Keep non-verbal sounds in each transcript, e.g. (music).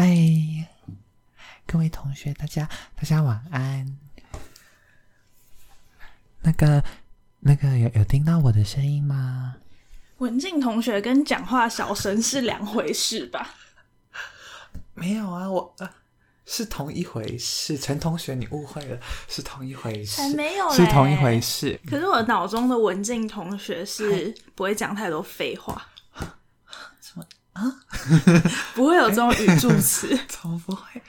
嗨，各位同学，大家大家晚安。那个那个有有听到我的声音吗？文静同学跟讲话小声是两回事吧？没有啊，我呃是同一回事。陈同学，你误会了，是同一回事，才没有是同一回事。可是我脑中的文静同学是不会讲太多废话，啊？(laughs) 不会有这种语助词，(laughs) 怎么不会？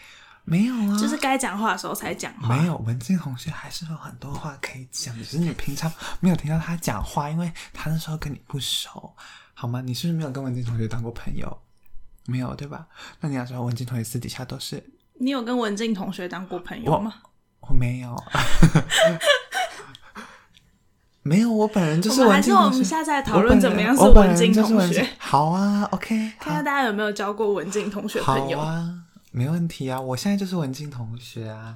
没有啊，就是该讲话的时候才讲话。没有，文静同学还是有很多话可以讲，只是你平常没有听到他讲话，因为他那时候跟你不熟，好吗？你是不是没有跟文静同学当过朋友？没有对吧？那你要知道，文静同学私底下都是你有跟文静同学当过朋友吗？我没有，没有，我本人就是我们还是我。们下次来讨论怎么样是文静同学，好啊，OK，好 (laughs) 看看大家有没有交过文静同学朋友。好啊，没问题啊，我现在就是文静同学啊。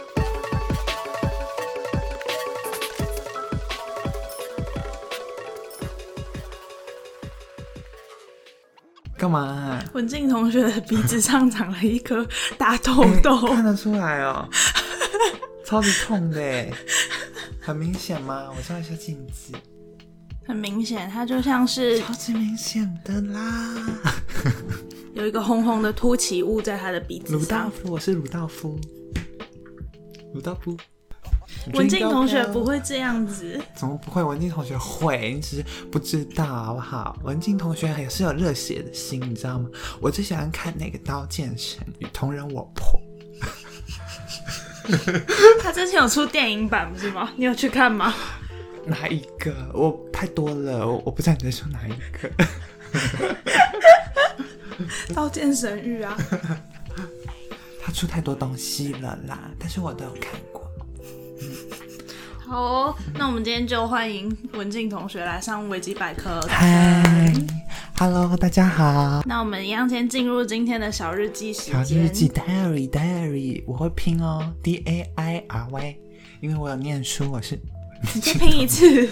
干嘛啊、文静同学的鼻子上长了一颗大痘痘，看得出来哦，(laughs) 超级痛的耶，很明显吗？我照一下镜子，很明显，它就像是超级明显的啦。(laughs) 有一个红红的凸起物在他的鼻子鲁道。夫，我是鲁道夫，鲁道夫。文静同学不会这样子，(laughs) 怎么不会？文静同学会，你只是不知道好不好？文静同学也是有热血的心，你知道吗？我最喜欢看那个《刀剑神域》，同人我破。(laughs) 他之前有出电影版不是吗？你有去看吗？哪一个？我太多了，我我不知道你在说哪一个。(laughs)《刀剑神域》啊，他出太多东西了啦，但是我都有看过。好哦，那我们今天就欢迎文静同学来上维基百科。嗨，Hello，大家好。那我们一样先进入今天的小日记时小日间。记 diary diary，我会拼哦，D A I R Y，因为我有念书，我是。(laughs) 你再拼一次，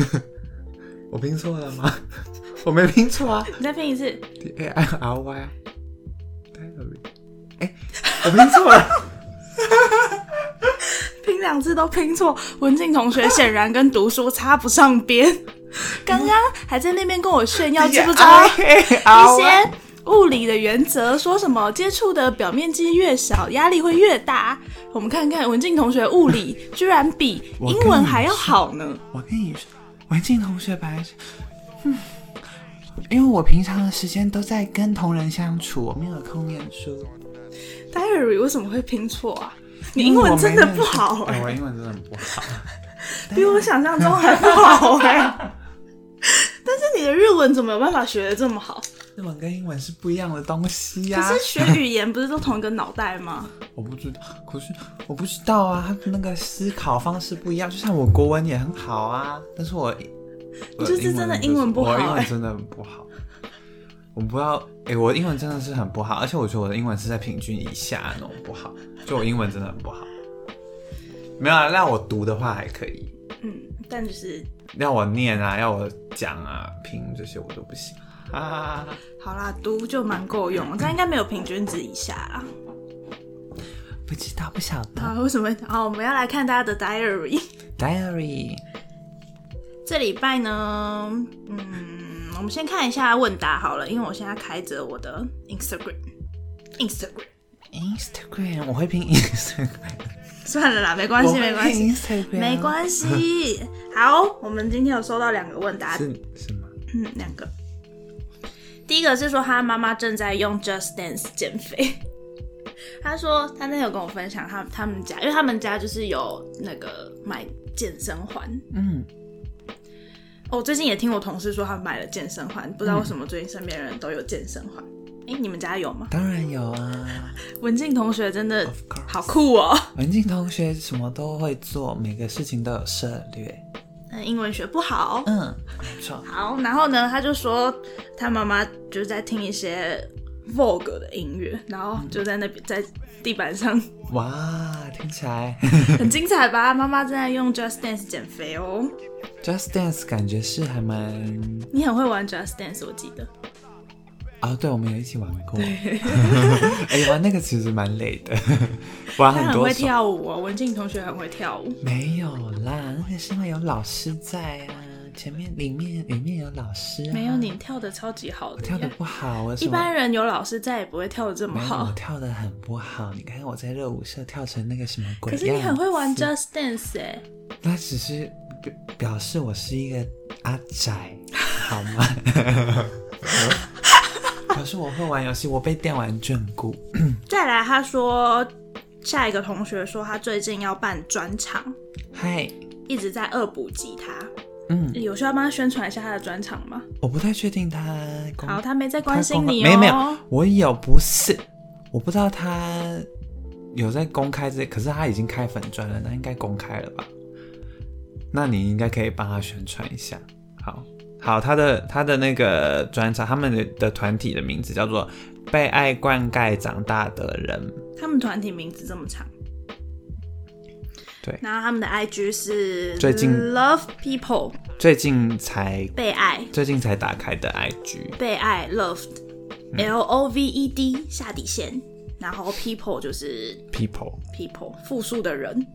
(laughs) 我拼错了吗？(laughs) 我没拼错啊你再拼一次。，D A I R Y 啊，diary。哎、我拼错了。拼两次都拼错，文静同学 (laughs) 显然跟读书插不上边。(laughs) 刚刚还在那边跟我炫耀，(laughs) 知不知道一些物理的原则？说什么接触的表面积越小，压力会越大。我们看看文静同学物理居然比英文还要好呢。我跟你说，文静同学本来是，嗯，因为我平常的时间都在跟同人相处，我没有空念书。Diary 为什么会拼错啊？(laughs) 你英文真的不好哎、哎、我英文真的不好。(laughs) 比我想象中还不好哎、(laughs) 但是你的日文怎么有办法学的这么好？日文跟英文是不一样的东西呀、可是学语言不是都同一个脑袋吗？我不知道，可是我不知道啊，他那个思考方式不一样。就像我国文也很好啊，但是我我就是真的英文不好我英欸文真的很不好。我不知道，哎、我英文真的是很不好，而且我觉得我的英文是在平均以下那种不好，就我英文真的很不好。没有啊，让我读的话还可以，嗯，但就是要我念啊，要我讲啊，拼这些我都不行啊。好啦，读就蛮够用，这样应该没有平均值以下啦。不知道，不晓得。啊，为什么？好，我们要来看大家的 diary。(laughs) Diary，这礼拜呢，嗯，我们先看一下问答好了，因为我现在开着我的 Instagram。Instagram，Instagram，我会拼 Instagram，算了啦，没关系，没关系没关系。(laughs) 好，我们今天有收到两个问答，是是吗？嗯，两个。第一个是说他妈妈正在用 Just Dance 减肥。(laughs) 他说他那天有跟我分享他他们家，因为他们家就是有那个买健身环，嗯，我最近也听我同事说他买了健身环，不知道为什么最近身边人都有健身环。哎、你们家有吗？当然有啊。(laughs) 文静同学真的好酷哦。文静同学什么都会做，每个事情都有策略。嗯，英文学不好。嗯，没错。好，然后呢，他就说他妈妈就是在听一些 Vogue 的音乐，然后就在那边在地板上哇，听起来 (laughs) (laughs) 很精彩吧？妈妈正在用 Just Dance 减肥哦。Just Dance 感觉是还蛮……你很会玩 Just Dance，我记得。啊，对，我们有一起玩过。(laughs) 哎、玩那个其实蛮累的，玩他很会很多首。跳舞哦，文静同学很会跳舞。没有啦，那个是因为有老师在啊，前面里面里面有老师、啊。没有，你跳的超级好的跳的。不好，我一般人有老师再也不会跳的这么好，我。跳的很不好。你看我在热舞社跳成那个什么鬼可是你很会玩 Just Dance 哎，那只是表表示我是一个阿宅，(laughs) 好吗？可是我会玩游戏，我被电玩眷顾。(laughs) 再来他说下一个同学说他最近要办专场，嗨，一直在恶补吉他。嗯，有需要帮他宣传一下他的专场吗？我不太确定他公好，他没在关心你哦。没有没有，我有不是，我不知道他有在公开这，可是他已经开粉专了，那应该公开了吧？那你应该可以帮他宣传一下。好，好，他的他的那个专场，他们的的团体的名字叫做“被爱灌溉长大的人他们团体名字这么长。对。然后他们的 IG 是最近 Love People”，最近才被爱最近才打开的 IG，被爱 Loved L O V E D 下底线，然后 People 就是 people，People 复数的人，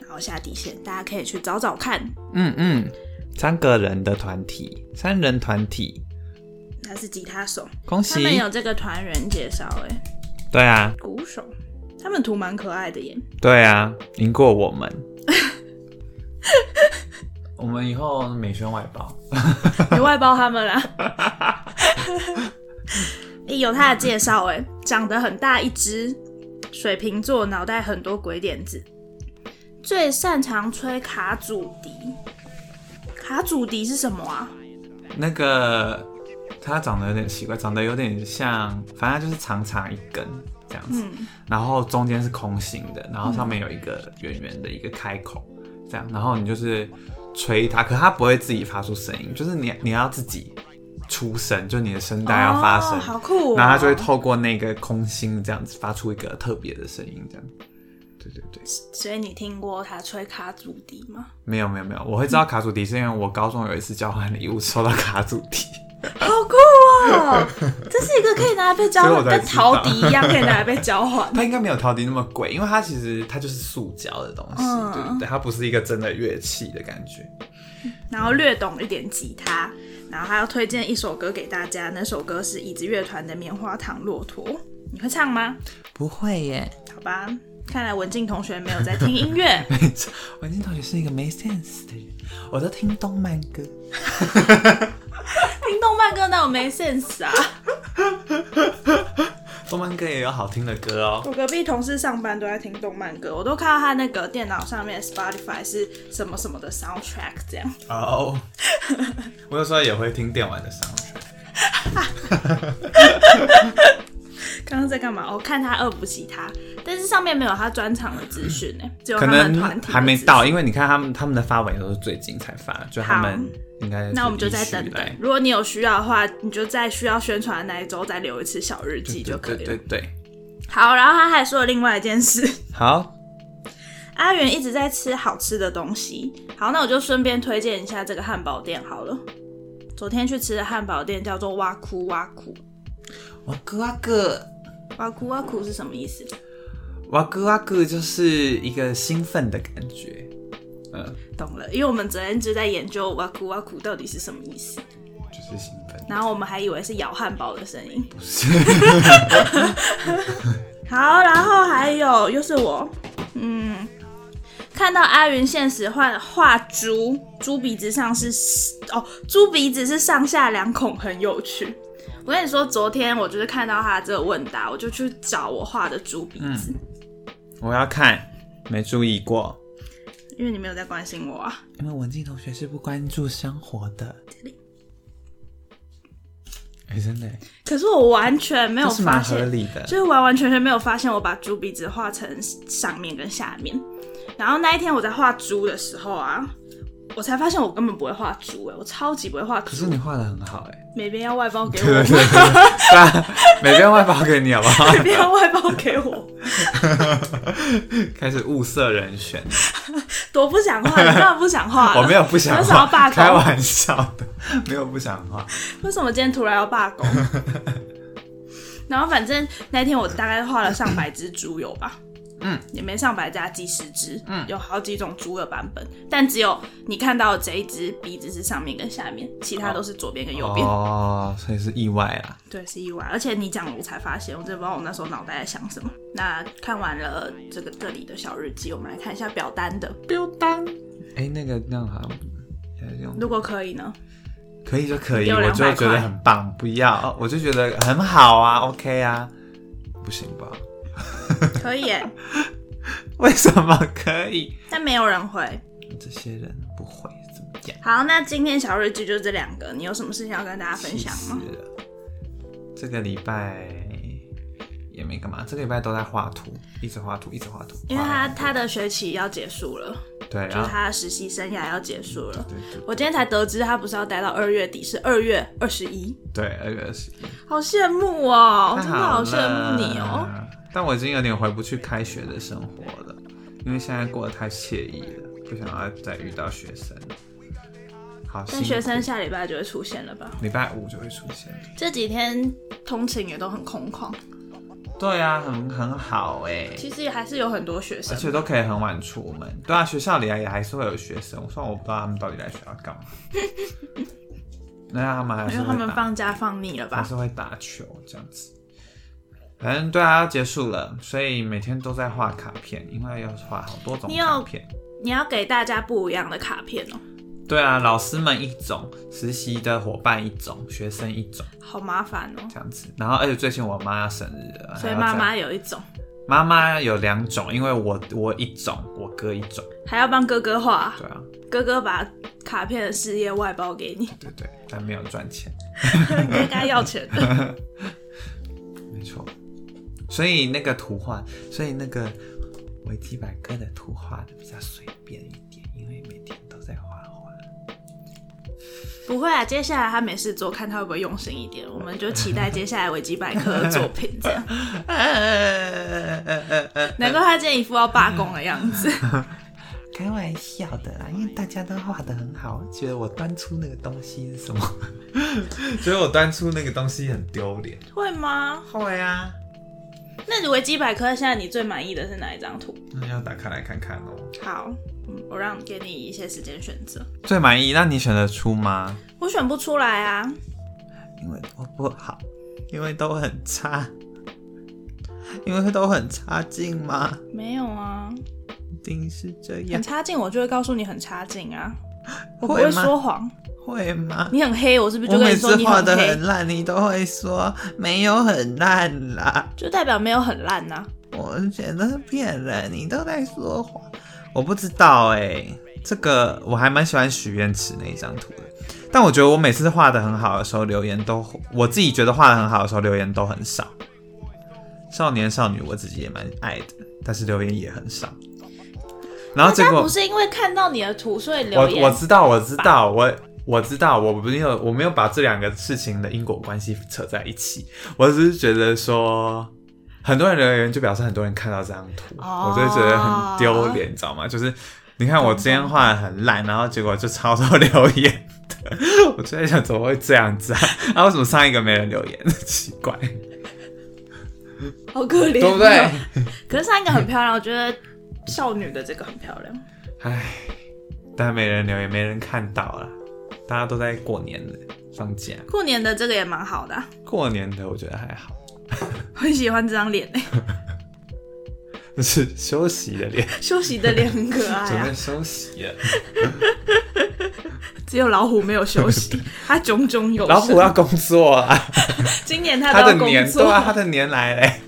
然后下底线，大家可以去找找看。嗯嗯，三个人的团体，三人团体，他是吉他手，恭喜！他们有这个团员介绍，哎，对啊，鼓手，他们图蛮可爱的耶。对啊，赢过我们。(laughs) 我们以后美宣外包，(laughs) 你外包他们啦。(laughs) 诶有他的介绍，哎，长得很大一只，水瓶座，脑袋很多鬼点子，最擅长吹卡祖笛。卡祖笛是什么啊？那个他长得有点奇怪，长得有点像，反正就是长长一根这样子，嗯，然后中间是空心的，然后上面有一个圆圆的一个开口，这样，然后你就是吹它，可它不会自己发出声音，就是你你要自己出声，就你的声带要发声，哦好酷、哦。然后它就会透过那个空心这样子发出一个特别的声音，这样。对对对，所以你听过他吹卡祖笛吗？没有没有没有，我会知道卡祖笛是因为我高中有一次交换礼物收到卡祖笛，(laughs) 好酷哦！这是一个可以拿来被交换，所以我才跟陶笛一样可以拿来被交换。它应该没有陶笛那么贵，因为它其实它就是塑胶的东西，嗯对对对，它不是一个真的乐器的感觉。然后略懂一点吉他，然后还要推荐一首歌给大家，那首歌是椅子乐团的《棉花糖骆驼》，你会唱吗？不会耶，好吧，看来文静同学没有在听音乐。(laughs) 文静同学是一个没 sense 的人，我都听动漫歌。(laughs) 听动漫歌那我没 sense 啊！动漫歌也有好听的歌哦。我隔壁同事上班都在听动漫歌，我都看到他那个电脑上面 Spotify 是什么什么的 soundtrack 这样。哦、(laughs) 我有时候也会听电玩的 soundtrack。刚刚在干嘛？我、看他二补其他，但是上面没有他专场的资讯呢，只有可他们能团体的资讯还没到，因为你看他们他们的发文也都是最近才发，就他们好应该是那我们就再等等。如果你有需要的话，你就在需要宣传的那一周再留一次小日记就可以了。对对对对，好，然后他还说了另外一件事，(laughs) 好，阿元一直在吃好吃的东西。好，那我就顺便推荐一下这个汉堡店好了。昨天去吃的汉堡店叫做挖酷挖酷，哇哥哇哥，哇酷哇酷是什么意思？哇哥哇哥就是一个兴奋的感觉。嗯，懂了，因为我们昨天就在研究哇酷哇酷到底是什么意思，就是兴奋。然后我们还以为是咬汉堡的声音。不是，(laughs) 好，然后还有又是我，嗯，看到阿云现实画画猪，猪鼻子上是哦，猪鼻子是上下两孔，很有趣。我跟你说，昨天我就是看到他这个问答，我就去找我画的猪鼻子，我要看，没注意过。因为你没有在关心我啊。因为文静同学是不关注生活的。哎、真的，可是我完全没有发现，理的。就是完完全全没有发现我把猪鼻子画成上面跟下面。然后那一天我在画猪的时候啊，我才发现我根本不会画猪哎、我超级不会画猪。可是你画的很好哎。美编要外包给我对对？对，对啊，每边 (laughs) 外包给你好不好？美编要外包给我，(laughs) 开始物色人选，(laughs) 多不想画，你干嘛不想画？我没有不想为什么要罢画，工开玩笑的，没有不想画。为什么今天突然要罢工？然后反正那天我大概画了上百只猪油吧，嗯，也没上百只啊，几十只，嗯，有好几种猪的版本，但只有你看到的这一只鼻子是上面跟下面，其他都是左边跟右边。哦，所以是意外啦。对，是意外，而且你讲了我才发现，我真的不知道我那时候脑袋在想什么。那看完了这个这里的小日记，我们来看一下表单的，表单，哎，那个那样好像用如果可以呢？可以就可以，我就觉得很棒。不要，我就觉得很好啊，OK 啊，不行吧？(laughs) 可以耶，(laughs) 为什么可以？但没有人回。这些人不会怎么样？好，那今天小日记就这两个，你有什么事情要跟大家分享吗？这个礼拜也没干嘛，这个礼拜都在画图，一直画图，一直画图。因为他他的学期要结束了，对，就是他的实习生涯要结束了。我今天才得知他不是要待到二月底，是二月二十一，对，二月二十一，好羡慕哦，真的好羡慕你哦。了。但我已经有点回不去开学的生活了，因为现在过得太惬意了，不想要再遇到学生。好学生下礼拜就会出现了吧？礼拜五就会出现。这几天通勤也都很空旷，对啊，很很好哎、其实还是有很多学生而。且都可以很晚出门。对啊，学校里啊也还是会有学生，虽然我不知道他们到底来学校干嘛。(laughs) 那他们还是因为他们放假放腻了吧？还是会打球这样子。反正对啊，要结束了，所以每天都在画卡片，因为要画好多种你有卡片。你要给大家不一样的卡片哦，对啊，老师们一种，实习的伙伴一种，学生一种，好麻烦哦。这样子。然后，而且最近我妈要生日了，所以妈妈有一种，妈妈有两种，因为我我一种，我哥一种。还要帮哥哥画，对啊，哥哥把卡片的事业外包给你，对对，但没有赚钱，(laughs) 应该要钱的。(laughs) 没错。所以那个图画，所以那个维基百科的图画的比较随便一点，因为每天都在画画。不会啊，接下来他没事做，看他会不会用心一点，我们就期待接下来维基百科的作品这样。(laughs) 难怪他今天一副要罢工的样子。(laughs) 开玩笑的啦，因为大家都画的很好，觉得我端出那个东西是什么？(laughs) 觉得我端出那个东西很丢脸。会吗？会啊，那你维基百科现在你最满意的是哪一张图？那要打开来看看哦。好，嗯，我让给你一些时间选择。最满意，那你选得出吗？我选不出来啊，因为都不好，因为都很差，(laughs) 因为都很差劲吗？没有啊，一定是这样很，差劲，我就会告诉你很差劲啊。我不会说谎，会吗？你很黑，我是不是就跟你说次画的很？烂，你都会说没有很烂啦。就代表没有很烂呐、我觉得是骗人，你都在说谎。我不知道哎、这个我还蛮喜欢许愿池那一张图的，但我觉得我每次画的很好的时候，留言都我自己觉得画的很好的时候，留言都很少。少年少女我自己也蛮爱的，但是留言也很少。然后结果不是因为看到你的图所以留我言，我知道，我知道，我我知道，我没有我没有把这两个事情的因果关系扯在一起，我只是觉得说，很多人留言就表示很多人看到这张图，哦我就觉得很丢脸，你知道吗？就是你看我今天画的很烂，然后结果就超多留言的，我就在想怎么会这样子啊？啊，为什么上一个没人留言？奇怪，好可怜、对不对？？可是上一个很漂亮，我觉得少女的这个很漂亮。唉，但没人留言，没人看到了，大家都在过年的，放假。过年的这个也蛮好的啊、过年的我觉得还好。我很喜欢这张脸诶，这 (laughs) 是休息的脸，休息的脸很可爱啊准备。休息了。只有老虎没有休息，(laughs) 它炯炯有神。老虎要工作啊，(laughs) 今年它他的年对啊，它的年来嘞，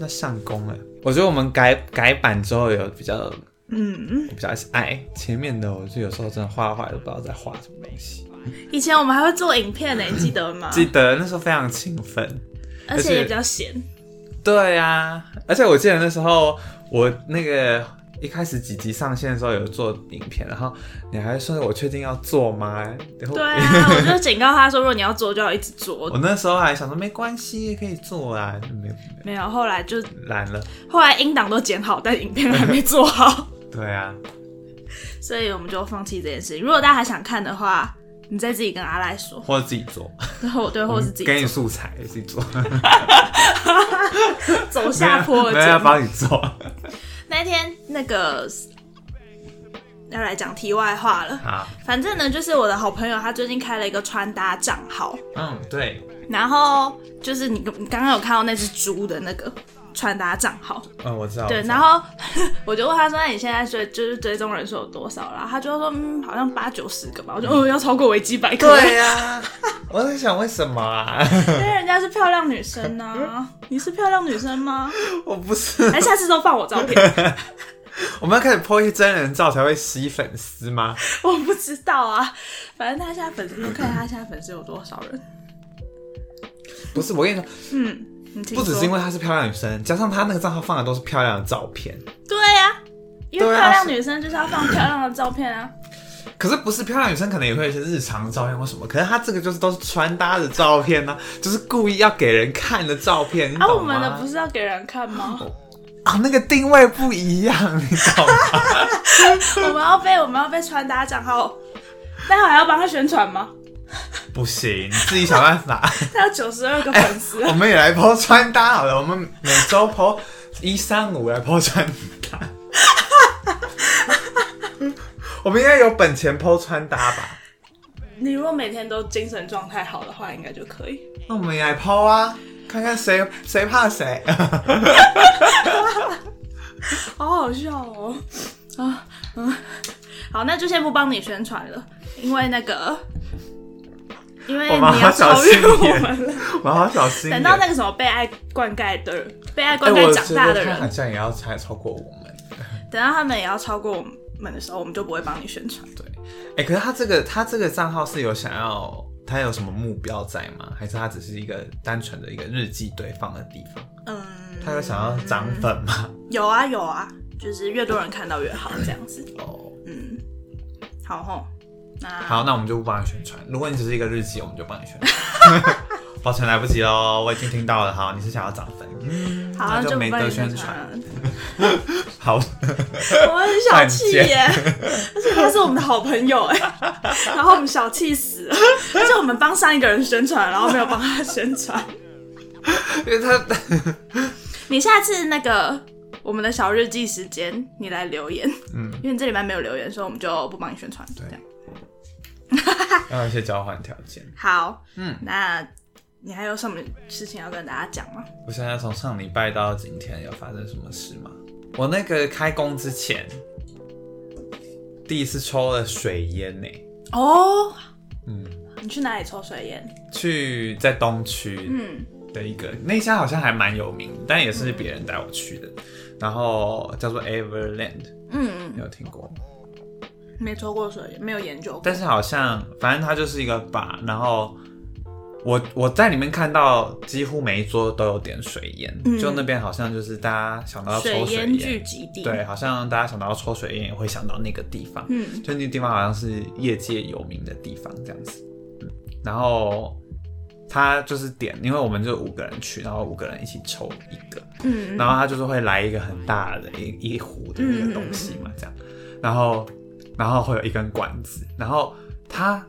那上工了。我觉得我们改改版之后有比较嗯，我比较爱前面的，我就有时候真的画画都不知道在画什么东西。以前我们还会做影片呢，你记得吗？(laughs) 记得那时候非常勤奋，而且也比较闲。对啊、而且我记得那时候我那个一开始几集上线的时候有做影片，然后你还说我确定要做吗？对啊，(laughs) 我就警告他说，如果你要做，就要一直做我。那时候还想说没关系，可以做啊，没有没有，后来就懒了。后来音档都剪好，但影片还没做好，对啊，所以我们就放弃这件事情。如果大家还想看的话，你再自己跟阿赖说，或者自己做，然后对，或者是自己给你素材自己做，走下坡的没有。帮你做。那天那个要来讲题外话了，啊，反正呢，就是我的好朋友，他最近开了一个穿搭账号，嗯，对，然后就是你你刚刚有看到那只猪的那个穿搭账号，嗯，我知道。对，然后 (laughs) 我就问他说：“那你现在追就是追踪人数有多少啦？”他就说：“嗯，好像八九十个吧。”我就：“哦，要超过维基百科。”对呀、我在想为什么啊？因为人家是漂亮女生呐、(laughs) 你是漂亮女生吗？我不是，哎，下次都放我照片，(laughs) 我们要开始 po 一些真人照才会吸粉丝吗？我不知道啊。反正他现在粉丝，我看他现在粉丝有多少人。不是，我跟你说，嗯，不只是因为她是漂亮女生，加上她那个账号放的都是漂亮的照片。对呀、因为漂亮女生就是要放漂亮的照片啊。可是不是漂亮女生，可能也会有一些日常的照片或什么。可是她这个就是都是穿搭的照片呢、就是故意要给人看的照片，你啊，我们的不是要给人看吗？啊，那个定位不一样，你懂吗？(laughs) 我们要被我们要被穿搭账号，那还要帮他宣传吗？(laughs) 不行，你自己想办法。(laughs) 他有九十二个粉丝我们也来 po 穿搭好了，我们每周 po 一三五来 po 穿搭。(laughs) 我们应该有本钱 po 穿搭吧？你如果每天都精神状态好的话，应该就可以。那我们也来 po 啊，看看谁谁怕谁。好好笑哦！啊嗯，好，那就先不帮你宣传了，因为那个，因为你要超越心我们了。我好小心。等到那个什么被爱灌溉的、被爱哎，灌溉长大的人，好像也要才超过我们。等到他们也要超过我们的时候，我们就不会帮你宣传。对，哎、可是他这个他这个账号是有想要他有什么目标在吗？还是他只是一个单纯的一个日记堆放的地方？嗯，他有想要涨粉吗？有啊有啊，就是越多人看到越好，这样子。哦，嗯，好好，那我们就不帮你宣传。如果你只是一个日记，我们就帮你宣传。(laughs) 抱歉，来不及喽，我已经听到了。好，你是想要涨粉，嗯，好，那就没得宣传。好，我很小气耶，(laughs) 而且他是我们的好朋友哎，然后我们小气死了，而且我们帮上一个人宣传，然后没有帮他宣传。因为他你下次那个我们的小日记时间，你来留言，嗯，因为你这礼拜没有留言，所以我们就不帮你宣传。对 (laughs) 要一些交换条件。好，嗯，那你还有什么事情要跟大家讲吗？我想想从上礼拜到今天有发生什么事吗？我那个开工之前，第一次抽了水烟呢、哦，嗯，你去哪里抽水烟？去在东区嗯，的一个、那家好像还蛮有名，但也是别人带我去的，然后叫做 Everland，嗯你有听过吗？没抽过水烟，没有研究过。但是好像反正它就是一个把，然后我我在里面看到几乎每一桌都有点水烟，嗯。就那边好像就是大家想到要抽水烟。聚烟，集地。对，，好像大家想到要抽水烟也会想到那个地方，嗯。就那个地方好像是业界有名的地方这样子，嗯，然后。他就是点，因为我们就五个人去，然后五个人一起抽一个，嗯，然后他就是会来一个很大的一一壶的那个东西嘛，这样，然后然后会有一根管子，然后它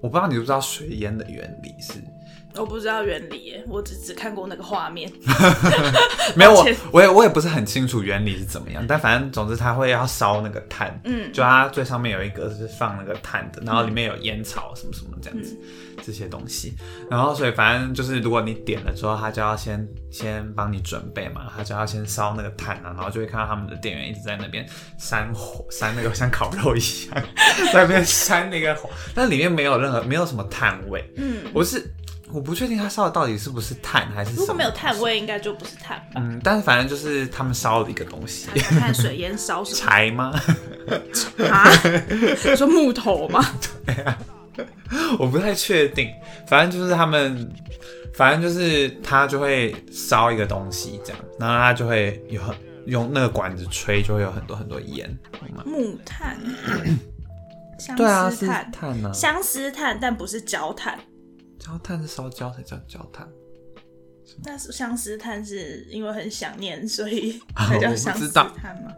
我不知道你知不知道水烟的原理是，我不知道原理耶，我只只看过那个画面。(laughs) 没有我我也我也不是很清楚原理是怎么样，但反正总之它会要烧那个炭，嗯就它最上面有一格是放那个炭的，然后里面有烟草什么什么这样子、这些东西，然后所以反正就是如果你点了之后，他就要先先帮你准备嘛，他就要先烧那个炭啊，然后就会看到他们的店员一直在那边扇火，扇那个像烤肉一样，(laughs) 在那边扇那个火，但里面没有任何没有什么炭味，嗯。我是我不确定他烧的到底是不是碳还是什么。如果没有碳味，应该就不是碳吧？嗯，但是反正就是他们烧了一个东西，看看水烟烧什么柴吗？(laughs) 啊？你 (laughs) 说木头吗？(laughs) 我不太确定，反正就是他们，反正就是他就会烧一个东西这样，然后他就会有很用那个管子吹，就会有很多很多烟，木炭，(coughs) 相对啊，是思炭，碳呢、啊，相思炭，但不是焦炭。焦炭是烧焦才叫焦炭，那是相思炭，是因为很想念，所以啊才叫相思炭吗？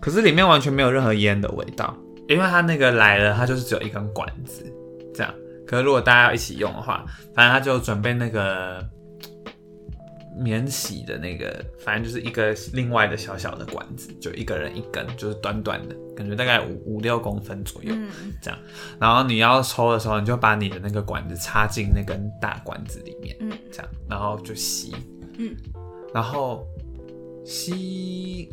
可是里面完全没有任何烟的味道，因为它那个来了，它就是只有一根管子这样。可是如果大家要一起用的话，反正他就准备那个免洗的那个，反正就是一个另外的小小的管子，就一个人一根，就是短短的，感觉大概五五六公分左右。嗯，这样，然后你要抽的时候，你就把你的那个管子插进那根大管子里面，嗯这样，然后就吸，嗯，然后吸，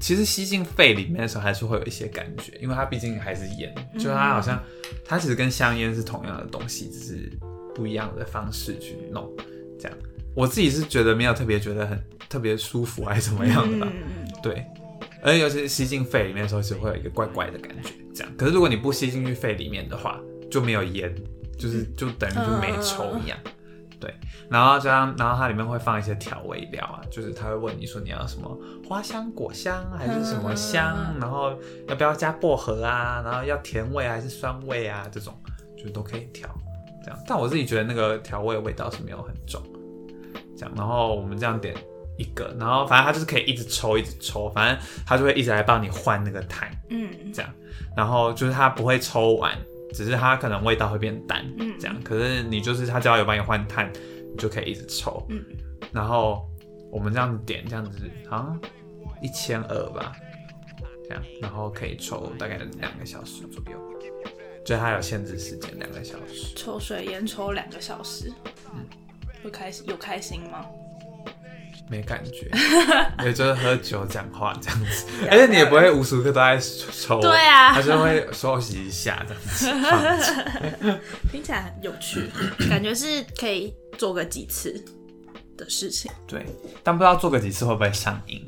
其实吸进肺里面的时候还是会有一些感觉，因为它毕竟还是烟，就它好像它其实跟香烟是同样的东西，只是不一样的方式去弄，这样，我自己是觉得没有特别觉得很特别舒服还是怎么样的吧，嗯。对，而且尤其是吸进肺里面的时候，其实会有一个怪怪的感觉，这样。可是如果你不吸进去肺里面的话，就没有烟，就是就等于就没抽一样。对，然后加上，然后它里面会放一些调味料啊，就是他会问你说你要什么花香、果香还是什么香，嗯然后要不要加薄荷啊，然后要甜味还是酸味啊，这种就都可以调。这样，但我自己觉得那个调味味道是没有很重。这样，然后我们这样点一个，然后反正他就是可以一直抽，一直抽，反正他就会一直来帮你换那个碳，嗯。这样，然后就是他不会抽完，只是它可能味道会变淡，嗯。这样，可是你就是他只要有帮你换碳，你就可以一直抽，嗯，然后我们这样子点，这样子好像一千二吧，这样，然后可以抽大概两个小时左右，就它有限制时间两个小时。抽水烟抽两个小时，嗯，会开心有开心吗？没感觉，(laughs) 也就是喝酒讲话这样子，(laughs) 而且你也不会无时无刻都在抽，对啊还是会休息一下这样子。(laughs) 听起来很有趣，感觉是可以做个几次的事情。对，但不知道做个几次会不会上瘾，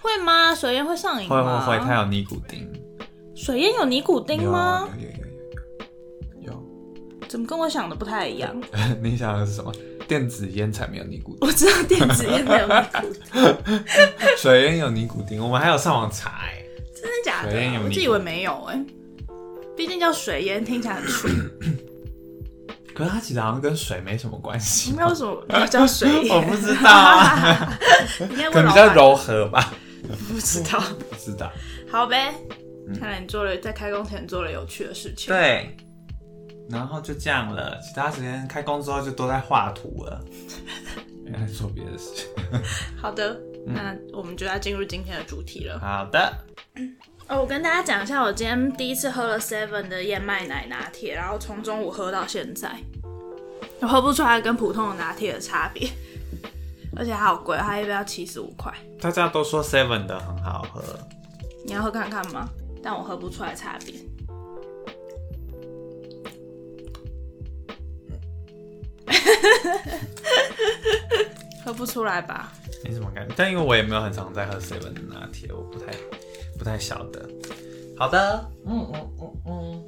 会吗？水烟会上瘾会吗？会会，它有尼古丁水烟有尼古丁有吗？有有有有有怎么跟我想的不太一样？你想的是什么？电子烟才没有尼古丁，我知道电子烟没有尼古丁，水烟有尼古丁，我们还有上网查哎、真的假的？水烟有尼？古丁。我自以为没有哎、毕竟叫水烟，听起来很粗，可是它其实好像跟水没什么关系，没有什么要叫水烟。我不知道啊，可能比较柔和吧，不知道。不知道。好呗，看来你做了在开工前做了有趣的事情。，对，然后就这样了，其他时间开工之后就都在画图了，(laughs) 没在做别的事情。好的，那我们就要进入今天的主题了。好的，哦，我跟大家讲一下，我今天第一次喝了 Seven 的燕麦奶拿铁，然后从中午喝到现在，我喝不出来跟普通的拿铁的差别，而且还好贵，它一杯要七十五块。大家都说 Seven 的很好喝，你要喝看看吗？但我喝不出来差别。(laughs) 喝不出来吧？没什么感觉。但因为我也没有很常在喝 Seven 的拿铁，我不太不太晓得。好的，嗯嗯嗯嗯，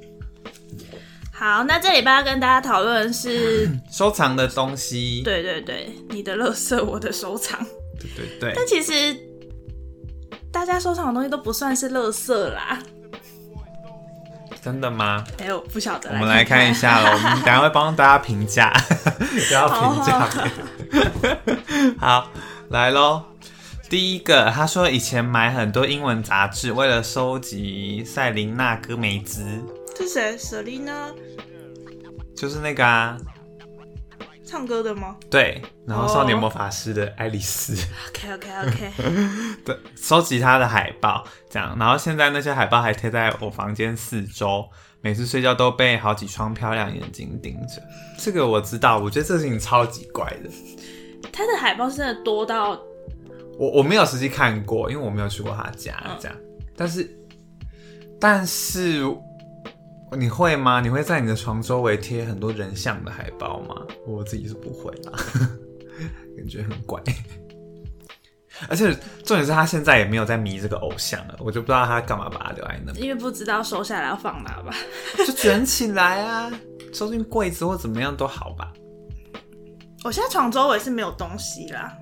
好，那这礼拜要跟大家讨论的是，(coughs) 收藏的东西，对对对，你的乐色，我的收藏。对对对但其实大家收藏的东西都不算是乐色啦。真的吗？哎、我不晓得，我们来看一下喽，我们等下会帮大家评价，不要评价好 (laughs) 来喽。第一个，他说以前买很多英文杂志，为了收集塞琳娜·戈梅兹，这谁？Selina 就是那个啊，唱歌的吗对，然后哦少年魔法师的爱丽丝，？OK OK OK，对，收集他的海报，这样，然后现在那些海报还贴在我房间四周，每次睡觉都被好几双漂亮眼睛盯着。这个我知道，我觉得这事情超级怪的。他的海报是真的多到我我没有实际看过，因为我没有去过他家嗯这样，但是但是你会吗？你会在你的床周围贴很多人像的海报吗？我自己是不会啦，(laughs) 感觉很怪。而且重点是他现在也没有在迷这个偶像了，我就不知道他干嘛把它留在那，因为不知道收下来要放哪吧。(laughs) 就卷起来啊，收进柜子或怎么样都好吧。我现在床周围是没有东西啦，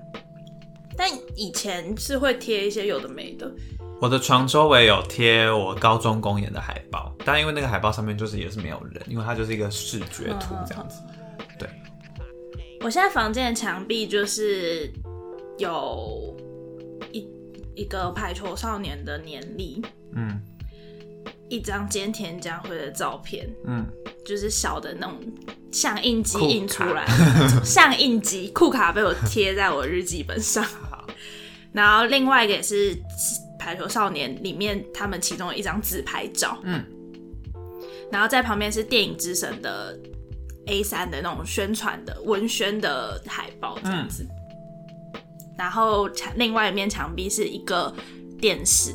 但以前是会贴一些有的没的。我的床周围有贴我高中公演的海报，但因为那个海报上面就是也是没有人，因为它就是一个视觉图这样子。对，我现在房间的墙壁就是有一一个排球少年的年历，嗯。一张菅田将晖的照片，嗯，就是小的那种像印机印出来 (laughs) 像印机酷卡被我贴在我日记本上。然后另外一个也是《排球少年》里面他们其中的一张自拍照，嗯，然后在旁边是电影之神的 A 三的那种宣传的文宣的海报这样子，然后墙另外一面墙壁是一个电视，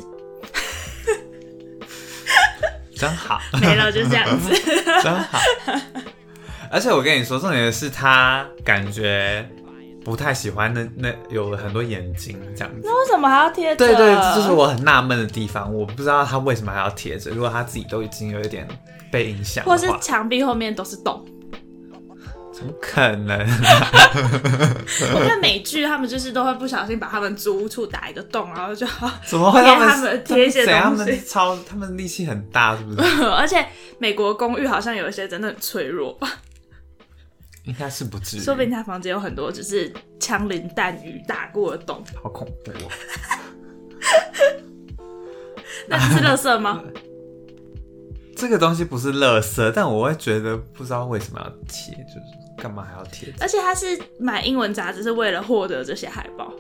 (laughs) 真好，(laughs) 没了就这样子。(laughs) 真好。而且我跟你说，重点的是他感觉不太喜欢那那有很多眼睛这样子。那为什么还要贴着？对对，这就是我很纳闷的地方，我不知道他为什么还要贴着。如果他自己都已经有一点被影响或是话，墙壁后面都是洞。怎么可能？我看美剧，他们就是都会不小心把他们租屋处打一个洞，然后就 (laughs) 怎么会贴他们贴一些东西他们超他们力气很大，是不是？(laughs) 而且美国公寓好像有一些真的很脆弱吧，应该是不至于，说不定他房间有很多就是枪林弹雨打过的洞。好恐怖哦。(laughs) 那是垃圾吗？(laughs) 这个东西不是垃圾，但我会觉得不知道为什么要贴，就是干嘛还要贴？而且他是买英文杂志是为了获得这些海报。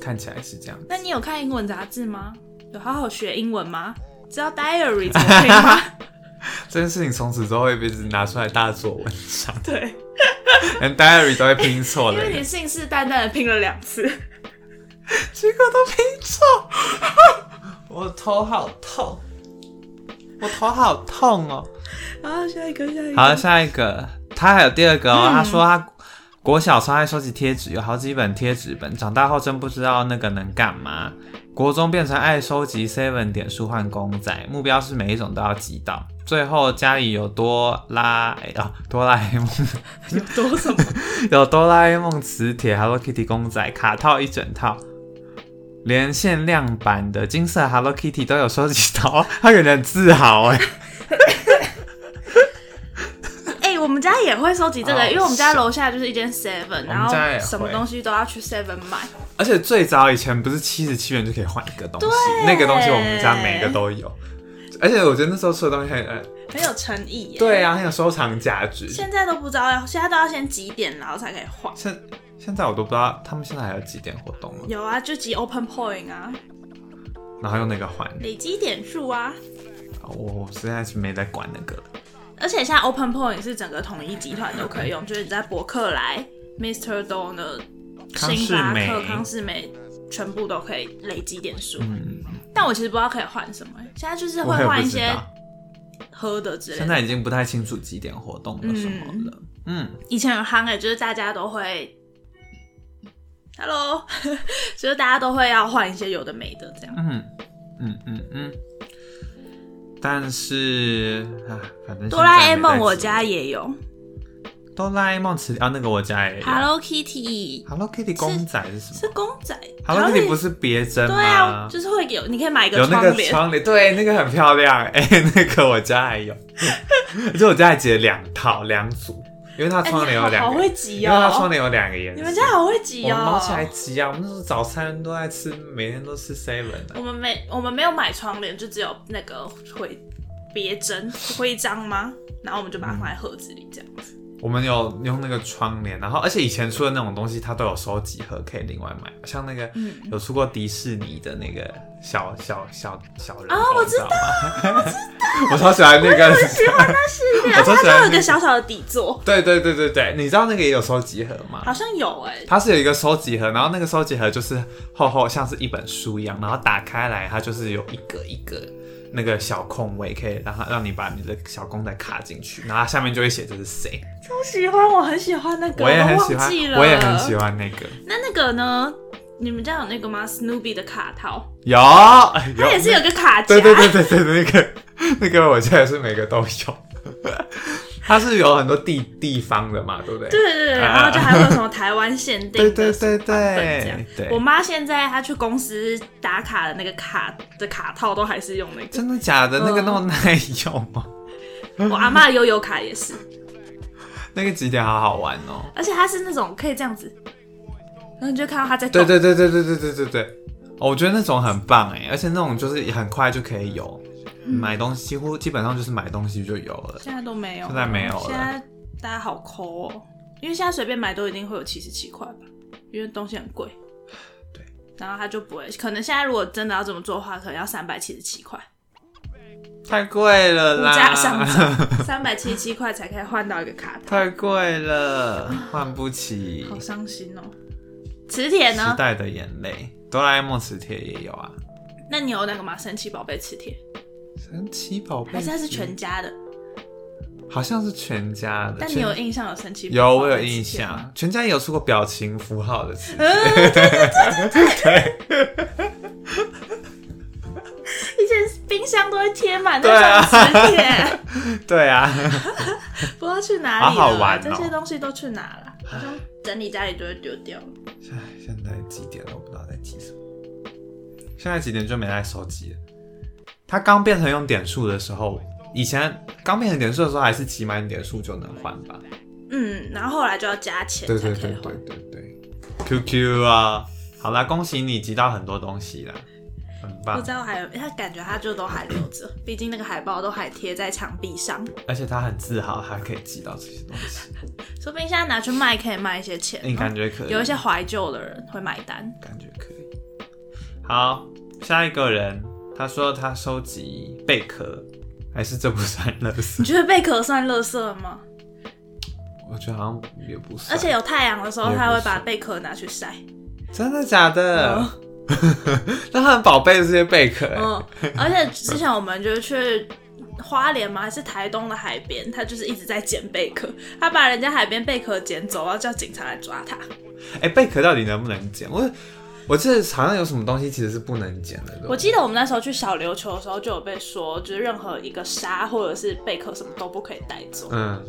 看起来是这样。那你有看英文杂志吗？有好好学英文吗？知道 diary 怎么拼吗？(laughs) 这件事情从此之后会被拿出来大做文章，对，连 diary 都会拼错的因为你信誓旦旦的拼了两次。(laughs) 结果都拼错，(laughs) 我头好痛，我头好痛哦。好，下一个，下一个。好，下一个，他还有第二个哦。他说他国小超爱收集贴纸，有好几本贴纸本，长大后真不知道那个能干嘛。国中变成爱收集 Seven 点数换公仔，目标是每一种都要集到。最后家里有多拉哎啊哆啦 A 梦，(laughs) 有多什么？(laughs) 有哆啦 A 梦磁铁、Hello Kitty 公仔卡套一整套，连限量版的金色 Hello Kitty 都有收集到，(laughs) 他有点自豪哎。哎、我们家也会收集这个，好因为我们家楼下就是一间 Seven，然后什么东西都要去 Seven 买。而且最早以前不是七十七元就可以换一个东西，那个东西我们家每个都有。而且我觉得那时候吃的东西很，呃，很有诚意耶。对啊，很有收藏价值。现在都不知道要，现在都要先几点，然后才可以换。现现在我都不知道他们现在还有几点活动了，有啊，就集 Open Point 啊，然后用那个换。累积点数啊。我现在是没在管那个了。而且现在 Open Point 是整个统一集团都可以用，就是你在博客来、Mr. Donut、星巴美克、康士美，全部都可以累积点数。嗯，但我其实不知道可以换什么，现在就是会换一些喝的之类的。现在已经不太清楚几点活动了什么了。嗯，以前有夯哎，就是大家都会，Hello，(laughs) 就是大家都会要换一些有的没的这样。嗯嗯嗯嗯。但是啊，反正哆啦 A 梦我家也有哆啦 A 梦磁啊，那个我家也有。，Hello Kitty Hello Kitty 公仔是什么是么公仔？Hello Kitty 不是别针吗？对啊，就是会有，你可以买一个有那个帘，窗帘，对，那个很漂亮。(laughs) 哎、那个我家还有，(laughs) 而且我家还结两套两组，因为它哎窗帘有两好好会集因为它窗哦，帘有两个颜色。你们家好会集哦我们毛起来集啊！我们那时候早餐都在吃，每天都吃 seven 的、我们没我们没有买窗帘，就只有那个徽别针徽章吗？然后我们就把它放在盒子里这样子。我们有用那个窗帘，然后而且以前出的那种东西，它都有收集盒可以另外买，像那个、嗯。有出过迪士尼的那个小小小小人啊偶我知道 (laughs) 吗？我超喜欢那个，喜欢那系列，它就有个小小的底座，对对对对对，你知道那个也有收集盒吗？好像有哎、它是有一个收集盒，然后那个收集盒就是厚厚像是一本书一样，然后打开来它就是有一格一格，那个小空位，可以让它让你把你的小公仔卡进去，然后下面就会写这是谁。超喜欢，我很喜欢那个，我也很喜欢我也很喜。欢那个。那那个呢？你们家有那个吗？Snoopy 的卡套，有，(laughs) 它也是有个卡夹，对对对对对，那个那个我家也是每个都有。它是有很多地地方的嘛，对不对？对对对，然后就还会有什么台湾限定对的对对对。对我妈现在她去公司打卡的那个卡的卡套都还是用那个，真的假的？那个那么耐用吗？(laughs) 我阿妈的悠悠卡也是，那个几点好好玩哦。而且它是那种可以这样子，然后你就看到它在动。对对对对对对对对对，哦我觉得那种很棒哎，而且那种就是很快就可以有，买东西几乎基本上就是买东西就有了。现在都没有，现在没有了现在大家好抠哦，因为现在随便买都一定会有七十七块吧，因为东西很贵。对，然后他就不会，可能现在如果真的要这么做的话，可能要三百七十七块，太贵了物啦！价上涨，三百七十七块才可以换到一个卡套，太贵了，换不起。好伤心哦。磁铁时呢？代的眼泪，哆啦 A 梦磁铁也有啊。那你有那个吗？神奇宝贝磁铁，神奇宝贝还是它是全家的？好像是全家的。但你有印象有神奇宝贝有我有印象，全家也有出过表情符号的磁铁。(laughs) 以前冰箱都会贴满对啊那种磁铁。(laughs) 对啊，(laughs) 不知道去哪里了，好好玩哦这些东西都去哪了？好像整理家里就会丢掉。现现在几点了？我不知道在记什么。现在几点就没在手机了。它刚变成用点数的时候，以前刚变成点数的时候还是集满点数就能换吧？嗯，然后后来就要加钱对。对对对对对。QQ 啊，好啦，恭喜你集到很多东西啦，很棒不知。道还有，他感觉他就都还留着，毕竟那个海报都还贴在墙壁上，而且他很自豪，他可以集到这些东西，(laughs) 说不定现在拿去卖可以卖一些钱哦。你感觉可以？有一些怀旧的人会买单。感觉可以。好，下一个人，他说他收集贝壳，还是这不算垃你圾？觉得贝壳算垃圾吗？我觉得好像也不算。而且有太阳的时候，他会把算贝壳拿去晒。真的假的？嗯 (laughs) 那他很宝贝的这些贝壳、欸，嗯，而且之前我们就去花莲吗？还是台东的海边，他就是一直在捡贝壳，他把人家海边贝壳捡走，要叫警察来抓他。哎、贝壳到底能不能捡？我我记得好像有什么东西其实是不能捡的。我记得我们那时候去小琉球的时候，就有被说，就是任何一个沙或者是贝壳什么都不可以带走。嗯，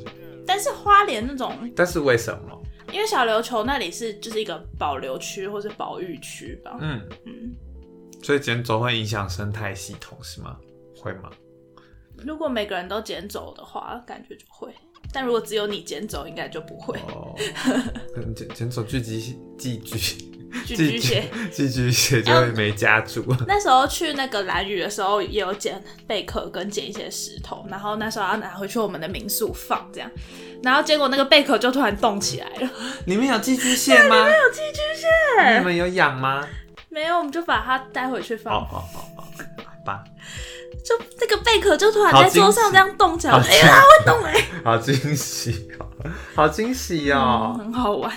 但是花莲那种，但是为什么？因为小琉球那里是就是一个保留区或是保育区吧。嗯嗯，所以捡走会影响生态系统是吗？会吗？如果每个人都捡走的话，感觉就会；但如果只有你捡走，应该就不会。哦，捡捡走聚集寄居寄居蟹。(laughs) 寄居蟹就会没家住。(laughs) 那时候去那个蓝屿的时候，也有捡贝壳跟捡一些石头，然后那时候要拿回去我们的民宿放这样，然后结果那个贝壳就突然动起来了，(laughs) 里面有寄居蟹吗？有寄居蟹，你们有养吗？没有，我们就把它带回去哦放，哦哦哦，好吧，就那个贝壳就突然在桌上这样动起来，好哎、它会动哎、好惊喜哦，好惊喜嗯哦。很好玩。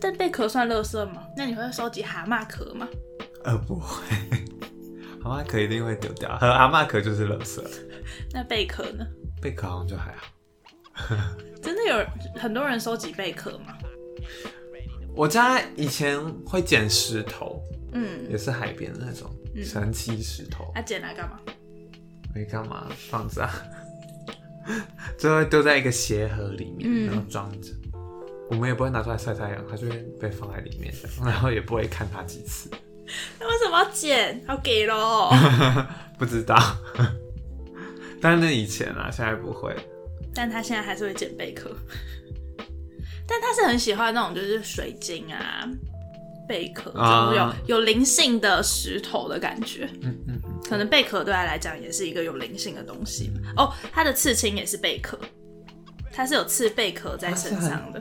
但贝壳算垃圾吗？那你会收集蛤蟆壳吗？呃，不会，(laughs) 蛤蟆壳一定会丢掉，和蛤蟆壳就是垃圾，(laughs) 那贝壳呢？贝壳好像就还好。(laughs) 真的有很多人收集贝壳吗？我家以前会捡石头，嗯，也是海边的那种神奇石头，那捡来干嘛？没干嘛，放着啊，最后丢在一个鞋盒里面，嗯然后装着。我们也不会拿出来晒太阳，它就会被放在里面的，然后也不会看它几次，(laughs) 那为什么要剪？要给喽。(laughs) 不知道。(laughs) 但是那以前啊，现在不会。但他现在还是会捡贝壳，但他是很喜欢那种就是水晶啊、贝壳，啊就是有有灵性的石头的感觉。嗯嗯嗯，可能贝壳对他来讲也是一个有灵性的东西哦。他的刺青也是贝壳，他是有刺贝壳在身上的。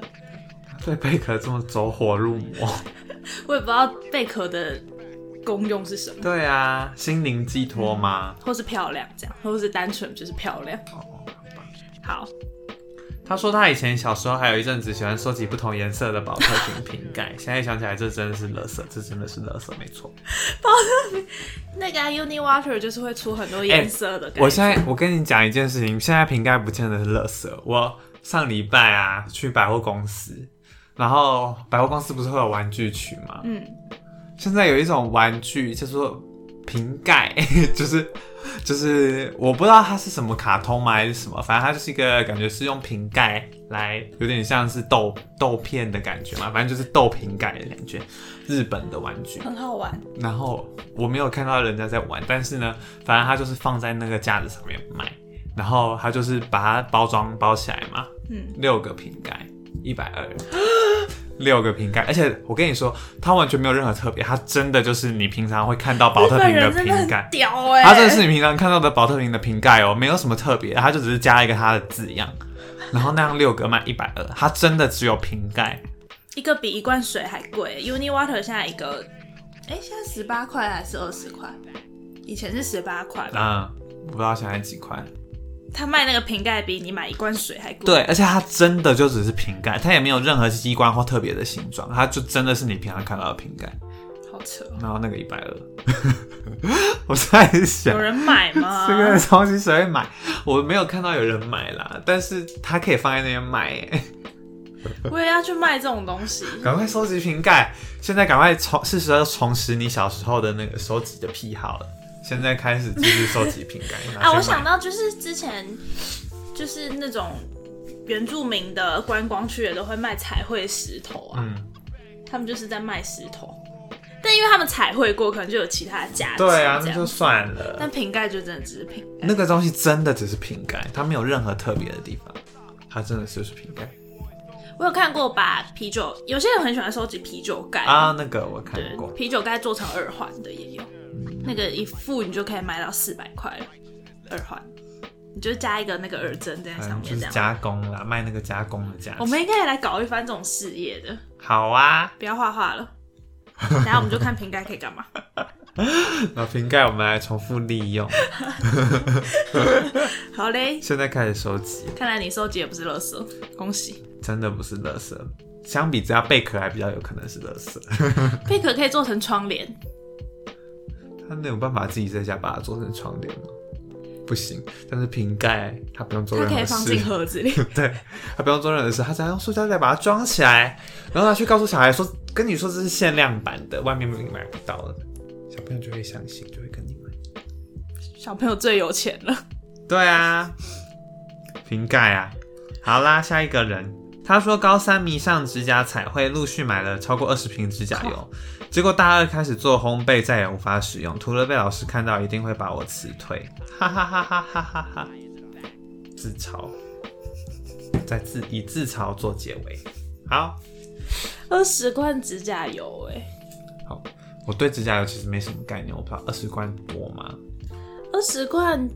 对贝壳这么走火入魔。(laughs) 我也不知道贝壳的功用是什么，对啊，心灵寄托吗？或是漂亮这样，或是单纯就是漂亮。哦，好他说他以前小时候还有一阵子喜欢收集不同颜色的保特瓶瓶盖，(laughs) 现在想起来这真的是垃圾，这真的是垃圾，没错。(laughs) 那个、啊、Uni Water 就是会出很多颜色的、我现在我跟你讲一件事情，现在瓶盖不见得是垃圾。我上礼拜啊去百货公司，然后百货公司不是会有玩具区吗？嗯，现在有一种玩具叫做瓶盖，(laughs) 就是就是我不知道它是什么卡通吗还是什么，反正它就是一个感觉是用瓶盖来，有点像是豆豆片的感觉嘛，反正就是豆瓶盖的感觉，日本的玩具。很好玩。然后我没有看到人家在玩，但是呢，反正它就是放在那个架子上面卖，然后它就是把它包装包起来嘛，嗯，六个瓶盖，一百二，(gasps) 六个瓶盖，而且我跟你说，它完全没有任何特别，它真的就是你平常会看到保特瓶的瓶盖，屌哎、它真的是你平常看到的保特瓶的瓶盖哦，没有什么特别，它就只是加一个它的字样，然后那样六个卖一百二，它真的只有瓶盖，一个比一罐水还贵。Uni Water 现在一个，哎、现在十八块还是二十块？以前是十八块吧。嗯，我不知道现在几块。他卖那个瓶盖比你买一罐水还贵。对，而且它真的就只是瓶盖，它也没有任何机关或特别的形状，它就真的是你平常看到的瓶盖。好扯哦。然后那个一百二，我在想有人买吗？(laughs) 这个东西谁会买？我没有看到有人买啦，但是它可以放在那边卖耶。我也要去卖这种东西。(laughs) 赶快收集瓶盖，现在赶快重是时候重拾你小时候的那个收集的癖好了。现在开始继续收集瓶盖啊，我想到就是之前就是那种原住民的观光区也都会卖彩绘石头啊，嗯，他们就是在卖石头，但因为他们彩绘过，可能就有其他的价值。对啊，那就。算了。但瓶盖就真的只是瓶盖。那个东西真的只是瓶盖，它没有任何特别的地方，它真的就是瓶盖我有看过把啤酒，有些人很喜欢收集啤酒盖啊。那个我看对过，，啤酒盖做成耳环的也有，那个一副你就可以卖到四百块，耳环，你就加一个那个耳针在上嗯，就是面。加工啦，卖那个加工的价钱。我们应该也来搞一番这种事业的，好啊，不要画画了。等下我们就看瓶盖可以干嘛。(laughs) 那瓶盖我们来重复利用。(laughs) 好嘞，现在开始收集，看来你收集也不是垃圾，恭喜。真的不是垃圾。相比之下，贝壳还比较有可能是垃圾。(laughs) 贝壳可以做成窗帘，他能有办法自己在家把它做成窗帘吗？不行。但是瓶盖它不用做任何可以放进事，盒子里。(laughs) 对，它不用做任何事，它只要用塑胶袋把它装起来，然后他去告诉小孩说，跟你说这是限量版的，外面买不到的。小朋友就会相信，就会跟你买。小朋友最有钱了，对啊，瓶盖啊。好啦，下一个人，他说高三迷上指甲彩绘，陆续买了超过二十瓶指甲油，结果大二开始做烘焙，再也无法使用，涂了被老师看到，一定会把我辞退，哈哈哈哈哈哈哈！自嘲，在自以自嘲做结尾。好，二十罐指甲油哎、好，我对指甲油其实没什么概念，我不知道二十罐多吗？二十罐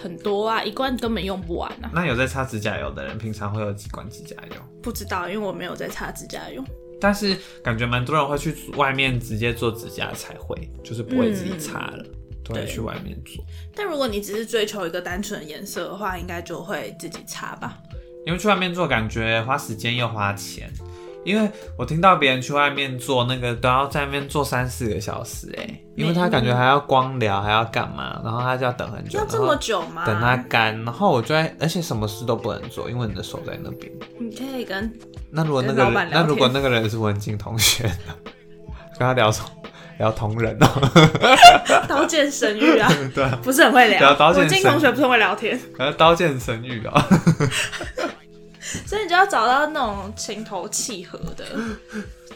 很多啊，一罐根本用不完啊。那有在擦指甲油的人，平常会有几罐指甲油？不知道，因为我没有在擦指甲油。但是感觉蛮多人会去外面直接做指甲才会，就是不会自己擦了，都会对去外面做。但如果你只是追求一个单纯的颜色的话，应该就会自己擦吧。因为去外面做感觉花时间又花钱，因为我听到别人去外面做那个都要在那边做三四个小时哎、因为他感觉还要光疗，还要干嘛，然后他就要等很久，要这么久吗？等它干，然后我就在，而且什么事都不能做，因为你的手在那边。你可以跟那如果那个那如果那个人是文静同学呢？跟他聊什么？聊同人哦、(laughs) 刀剑神域啊，(laughs) 对啊，不是很会聊。聊刀剑我金同学不是很会聊天，然后刀剑神域哦、(laughs) 所以你就要找到那种情投契合的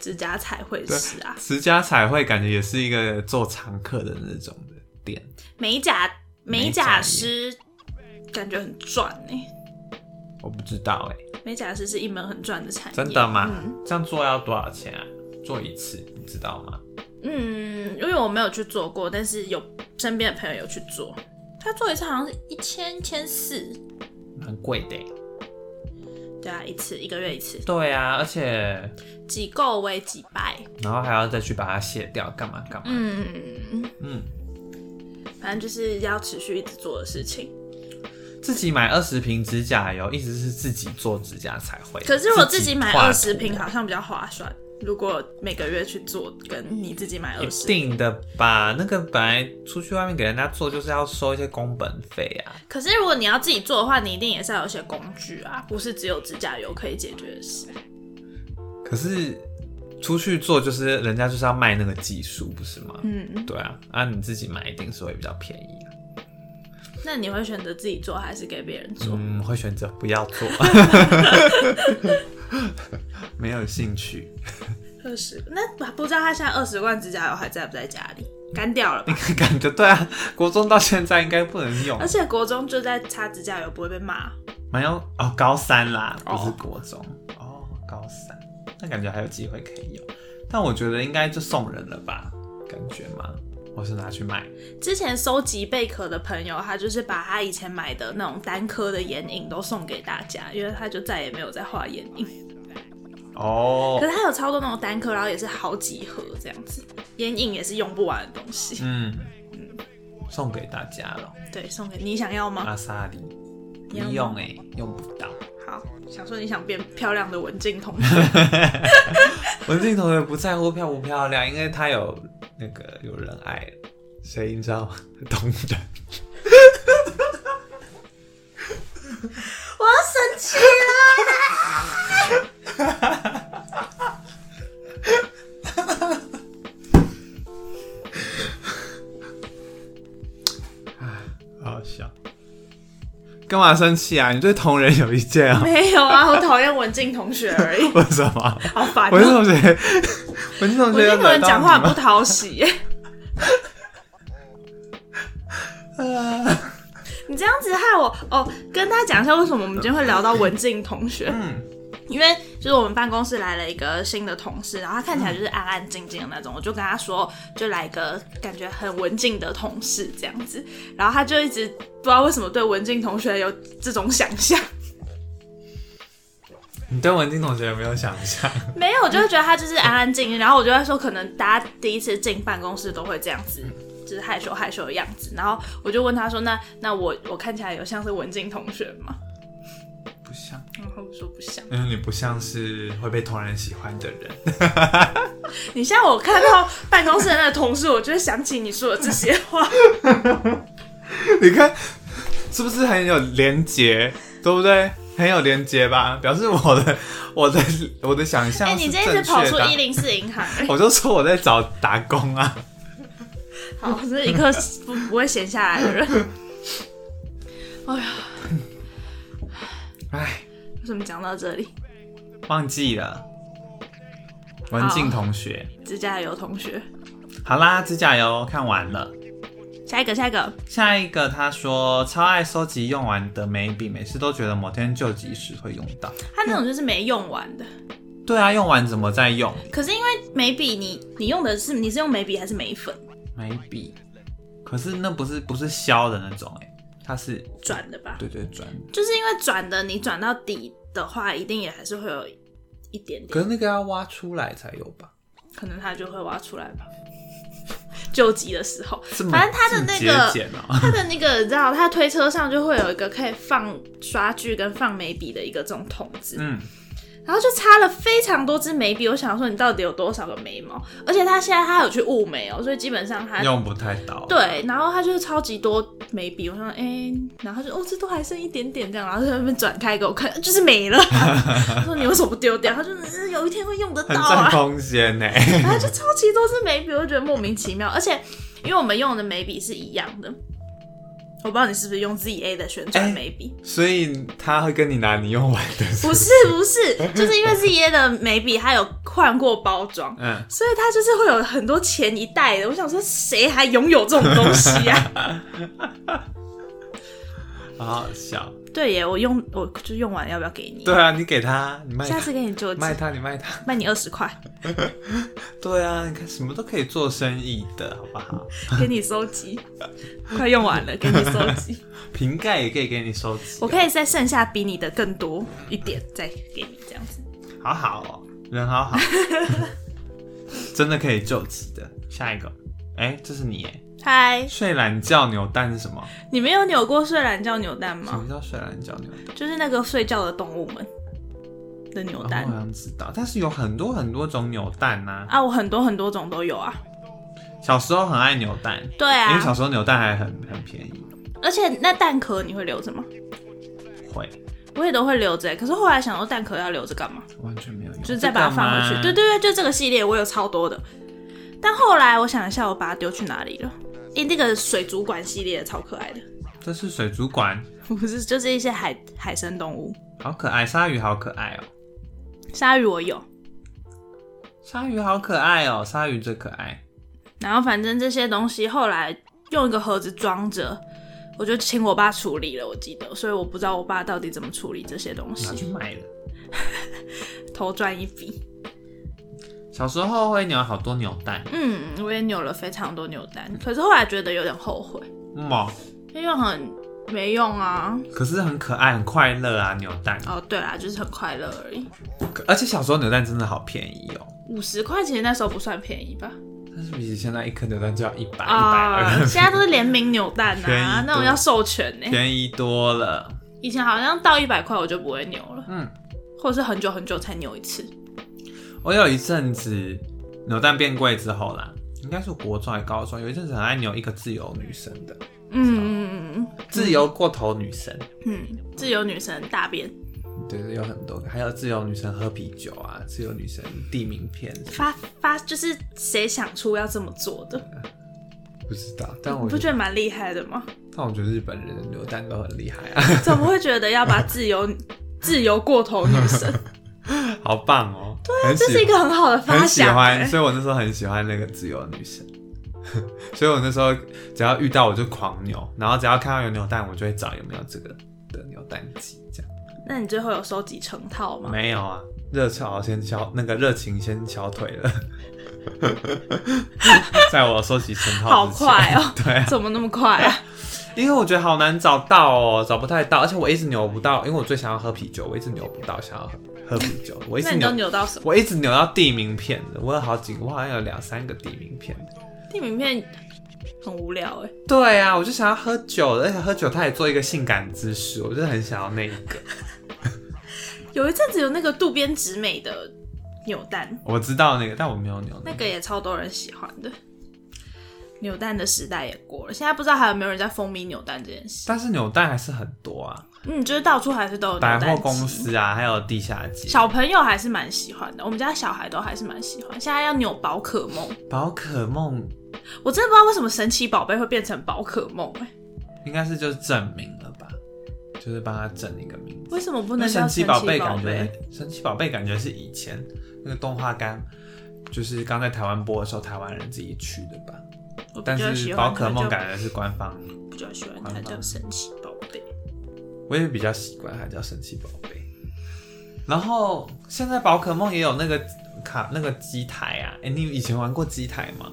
指甲彩绘师啊。指甲彩绘感觉也是一个做常客的那种的店，美甲美美甲师感觉很赚哎、我不知道哎、美甲师是一门很赚的产业。真的吗？嗯这样做要多少钱啊？做一次你知道吗？嗯，因为我没有去做过，但是有身边的朋友有去做。他做一次好像是一千千四，蛮贵的欸、对啊，一次一个月一次，对啊，而且几够为几百。然后还要再去把它卸掉，干嘛干嘛？嗯，嗯，反正就是要持续一直做的事情。自己买二十瓶指甲油，一直是自己做指甲才会。可是我自己买二十瓶好像比较划算，如果每个月去做，跟你自己买一二十，定的吧？那个本来出去外面给人家做，就是要收一些工本费啊。可是如果你要自己做的话，你一定也是要有一些工具啊，不是只有指甲油可以解决的事。可是出去做就是人家就是要卖那个技术，不是吗？嗯，对啊，啊你自己买一定是会比较便宜啊。那你会选择自己做还是给别人做？嗯，会选择不要做，(laughs) 没有兴趣。二十，那不知道他现在二十罐指甲油还在不在家里？干掉了吧？感觉对啊，国中到现在应该不能用而，且国中就在擦指甲油，不会被骂。没有哦，高三啦，哦不是国中哦高三，那感觉还有机会可以用，但我觉得应该就送人了吧，感觉吗？或是拿去卖？之前收集贝壳的朋友，他就是把他以前买的那种单颗的眼影都送给大家，因为他就再也没有再画眼影。哦可，是他有超多那种单颗，然后也是好几盒这样子，眼影也是用不完的东西。嗯，送给大家了，对，送给你想要吗？阿萨里，不要用哎、用不到。好，想说你想变漂亮的文静同学，(laughs) 文静同学不在乎漂不漂亮，因为他有那个有人爱了，所以你知道吗？懂的。(laughs) 我要生气了。(laughs) 好好笑。干嘛生气啊？你对同仁有意见啊？没有啊，我讨厌文静同学而已，(laughs) 为什么？好烦、文静哦。同学，文静同学文静同讲话不讨喜耶。(laughs) 你这样子害我哦，跟大家讲一下为什么我们今天会聊到文静同学。嗯，因为就是我们办公室来了一个新的同事，然后他看起来就是安安静静的那种，我就跟他说，就来一个感觉很文静的同事这样子，然后他就一直不知道为什么对文静同学有这种想象，你对文静同学有没有想象？没有，我就会觉得他就是安安静静，然后我就会说，可能大家第一次进办公室都会这样子。就是害羞害羞的样子，然后我就问他说：“那那我我看起来有像是文静同学吗不像，？”然后我说不像。因为你不像是会被同人喜欢的人。(laughs) 你像我看到办公室的那个同事，我就会想起你说的这些话。(laughs) 你看是不是很有连结，对不对？很有连结吧，表示我的我的我的想象哎、是你这一正次跑。出一零四银行、(laughs) 哎我就说我在找打工啊。好，是一个不不会闲下来的人。哎呀，唉，为什么讲到这里？忘记了。文静同学，指甲油同学，好啦，指甲油看完了。下一个，下一个，下一个，他说超爱收集用完的眉笔，每次都觉得某天救急时会用到。他那种就是没用完的。对啊，用完怎么再用？可是因为眉笔你，你用的是你是用眉笔还是眉粉眉笔，可是那不是不是削的那种哎、它是转的吧？对对转。就是因为转的，你转到底的话，一定也还是会有一点点，可是那个要挖出来才有吧？可能它就会挖出来吧。救急的时候，反正它的那这个它的那个，你知道，它推车上就会有一个可以放刷具跟放眉笔的一个这种筒子，嗯，然后就擦了非常多支眉笔。我想说，你到底有多少个眉毛？而且他现在他有去雾眉哦，所以基本上他用不太到。，对，然后他就是超级多眉笔。我说，哎、然后它就哦，这都还剩一点点这样，然后在那边转开给我看，就是没了。(laughs) 我说你为什么不丢掉？他说、嗯、有一天会用得到啊占。空间呢。然后就超级多支眉笔，我就觉得莫名其妙。而且因为我们用的眉笔是一样的，我不知道你是不是用 ZA 的旋转哎眉笔。所以他会跟你拿你用完的。不是不是，就是因为 ZA 的眉笔它有换过包装，嗯，所以它就是会有很多前一代的。我想说，谁还拥有这种东西啊？(laughs) 好好笑。对耶，我用我就用完，要不要给你？对啊，你给他，你卖他，下次给你救济，卖他，你卖他。卖你二十块，(laughs) 对啊，你看什么都可以做生意的，好不好？(laughs) 给你收集，快用完了，给你收集。(laughs) 瓶盖也可以给你收集。我可以再剩下比你的更多一点，再给你这样子。好好哦，人好好，真的可以救急的。下一个，哎、这是你哎，嗨，睡懒觉扭蛋是什么？你没有扭过睡懒觉扭蛋吗？什么叫睡懒觉扭蛋？就是那个睡觉的动物们的扭蛋我好像知道，但是有很多很多种扭蛋呐、啊，我很多很多种都有啊。小时候很爱扭蛋，对啊因为小啊，时候扭蛋还很很便宜。而且那蛋壳你会留着吗？会，我也都会留着欸，可是后来想说蛋壳要留着干嘛？完全没有用，就是再把它放回去。对对对，就这个系列我有超多的，但后来我想一下，我把它丢去哪里了？诶、那个水族馆系列超可爱的，这是水族馆，(laughs) 不是，就是一些海海生动物。好可爱，鲨鱼好可爱哦、鲨鱼我有，鲨鱼好可爱哦、鲨鱼最可爱。然后反正这些东西后来用一个盒子装着，我就请我爸处理了，我记得，所以我不知道我爸到底怎么处理这些东拿去西，卖了。(laughs) 偷赚一笔。小时候会扭好多扭蛋，嗯，我也扭了非常多扭蛋，可是后来觉得有点后悔，嗯哦，因为很没用啊。可是很可爱，很快乐啊，扭蛋。哦，对啊，就是很快乐而已。可而且小时候扭蛋真的好便宜哦、五十块钱那时候不算便宜吧？但是比起现在一颗扭蛋就要一百、一百啊，二，现在都是联名扭蛋 (laughs) 便宜啊，多那种要授权呢、便宜多了。以前好像到一百块我就不会扭了，嗯，或者是很久很久才扭一次。我有一阵子扭蛋变贵之后啦，应该是国中还高中，有一阵子很爱扭一个自由女神的，嗯嗯嗯自由过头女神。嗯，自由女神大便对对，有很多个，还有自由女神喝啤酒啊，自由女神递名片，发发就是谁想出要这么做的？不知道，但我不我觉得，觉得蛮厉害的吗？但我觉得日本人的扭蛋都很厉害啊，怎么会 (laughs) 觉得要把自由自由过头女神？好棒哦！对这是一个很好的发很喜想、欢，欸。所以我那时候很喜欢那个自由女神，(laughs) 所以我那时候只要遇到我就狂扭，然后只要看到有扭蛋，我就会找有没有这个的扭蛋机，这样那你最后有收集成套吗？没有啊，热潮先敲那个热情先敲腿了，(laughs) 在我收集成套 (laughs) 好快哦对啊，怎么那么快啊？因为我觉得好难找到哦，找不太到，而且我一直扭不到，因为我最想要喝啤酒，我一直扭不到想要喝喝啤酒，我一都扭，扭到什么？我一直扭到地名片的，我有好几个，我好像有两三个地名片的。地名片很无聊哎、对啊，我就想要喝酒，而且喝酒他也做一个性感姿势，我就很想要那一个。(laughs) 有一阵子有那个渡边直美的扭蛋，我知道那个，但我没有扭那那个也超多人喜欢的。扭蛋的时代也过了，现在不知道还有没有人在风靡扭蛋这件事。但是扭蛋还是很多啊，嗯，就是到处还是都有百货公司啊，还有地下街。小朋友还是蛮喜欢的，我们家小孩都还是蛮喜欢。现在要扭宝可梦，宝可梦我真的不知道为什么神奇宝贝会变成宝可梦哎、应该是就是证明了吧，就是帮他整一个名字。为什么不能神奇宝宝贝感觉？，神奇宝贝感觉是以前那个动画刚就是刚在台湾播的时候，台湾人自己取的吧。但是宝可梦感觉是官方，比较喜欢它叫神奇宝贝。我也比较习惯它叫神奇宝贝。然后现在宝可梦也有那个卡那个机台啊，哎、你以前玩过机台吗？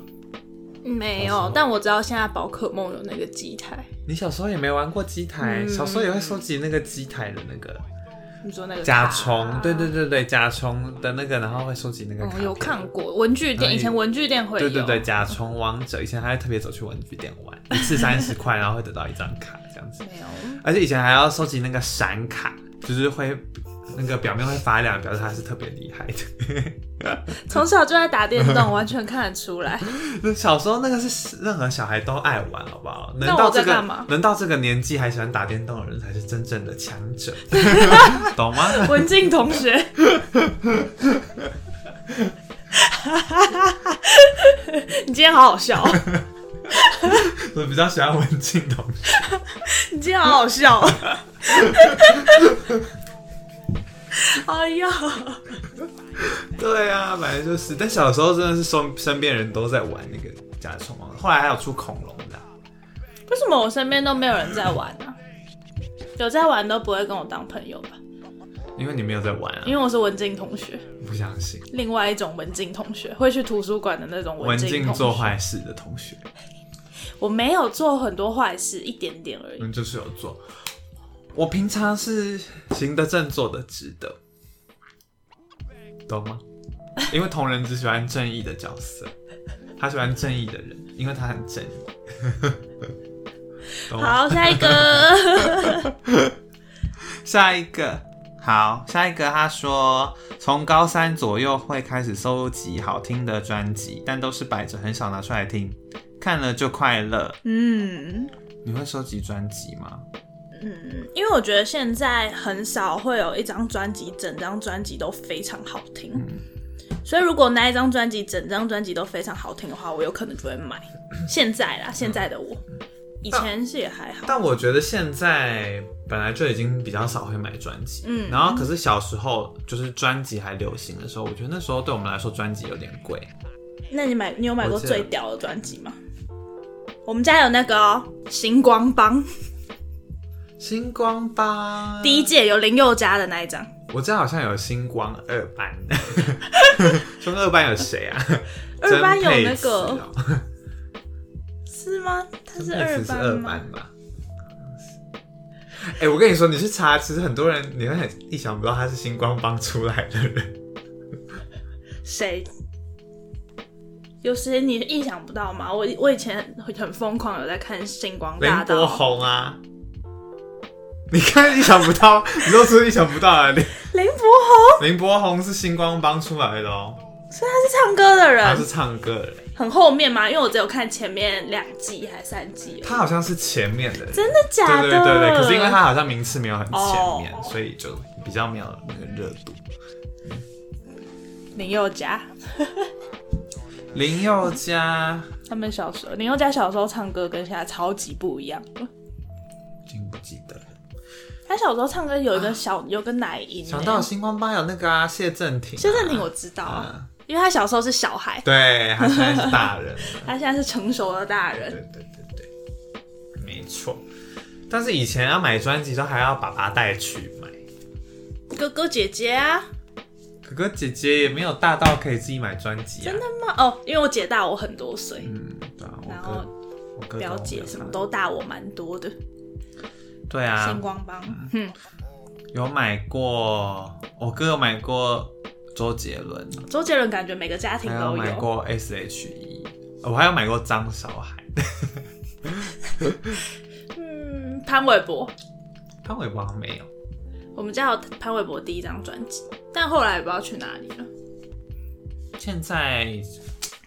没有，但我知道现在宝可梦有那个机台。你小时候也没玩过机台，嗯小时候也会收集那个机台的那个你说那个甲卡虫，对对对对，甲虫的那个，然后会收集那个卡嗯，有看过文具店，以前文具店会有。对对对，甲虫王者，以前还会特别走去文具店玩，(laughs) 一次三十块，然后会得到一张卡这样子。没有。而且以前还要收集那个闪卡，就是会那个表面会发亮，表示他是特别厉害的。(laughs) 从小就在打电动，完全看得出来。小时候那个是任何小孩都爱玩，好不好？能那到这个能到这个年纪还喜欢打电动的人，才是真正的强者，(laughs) 懂吗？文静同学，(laughs) 你今天好好笑哦，我比较喜欢文静同学。你今天好好笑哦。(laughs) 哎呀，对啊，本来就是，但小时候真的是身身边人都在玩那个甲虫王，后来还有出恐龙的啊、为什么我身边都没有人在玩呢、有在玩都不会跟我当朋友吧？因为你没有在玩啊因，为我是文静同学，不相信。另外一种文静同学，会去图书馆的那种文静。做坏事的同学，我没有做很多坏事，一点点而已。嗯，就是有做。我平常是行得正，坐得直的，懂吗？因为同人只喜欢正义的角色，他喜欢正义的人。因为他很正。(laughs) 懂吗好，下一个，(laughs) 下一个，好，下一个，他说从高三左右会开始收集好听的专辑，但都是摆着，很少拿出来听，看了就快乐。嗯你会收集专辑吗？嗯，因为我觉得现在很少会有一张专辑，整张专辑都非常好听。所以如果那一张专辑整张专辑都非常好听的话，我有可能就会买。现在啦，现在的我，以前是也还好。但我觉得现在本来就已经比较少会买专辑，嗯然后可是小时候就是专辑还流行的时候，我觉得那时候对我们来说专辑有点贵。那你买，你有买过最屌的专辑吗？我们家有那个哦星光帮星光吧，第一届有林宥嘉的那一张，我知道好像有星光二班，(laughs) 中二班有谁啊？(laughs) 二班有那个哦是吗？他是二班是二班吧？哎、我跟你说，你去查，其实很多人你会很意想不到他是星光帮出来的人。谁？有谁你意想不到吗？我我以前很疯狂，有在看《星光林柏大道》。宏啊，你看意想不到，你都说意想不到啊！林 (laughs) 林柏宏林柏宏是星光帮出来的哦，所以他是唱歌的人他是，唱歌的人，很后面吗？因为我只有看前面两季还是三季。他好像是前面的。真的假的？对对对对，可是因为他好像名次没有很前面，哦所以就比较没有那个热度。(laughs) 林宥嘉，林宥嘉他们小时候，林宥嘉小时候唱歌跟现在超级不一样经不记得了。他小时候唱歌有一个小、有个奶音欸，想到星光帮有那个啊，谢振廷啊、谢振廷我知道啊，嗯因为他小时候是小孩，对他现在是大人。(laughs) 他现在是成熟的大对人。对对对，没错。但是以前要买专辑都还要爸爸带去买，哥哥姐姐啊，哥哥姐姐也没有大到可以自己买专辑啊。真的吗？哦，因为我姐大我很多岁，嗯，对啊，然后我表姐什么都大我蛮多的。对啊。星，光帮，嗯，有买过，我哥有买过周杰伦，周杰伦感觉每个家庭还有。都有。买过 S.H.E，我还有买过张韶涵，(laughs) 嗯，潘玮柏，潘玮柏好像没有。我们家有潘玮柏第一张专辑，但后来也不知道去哪里了。现在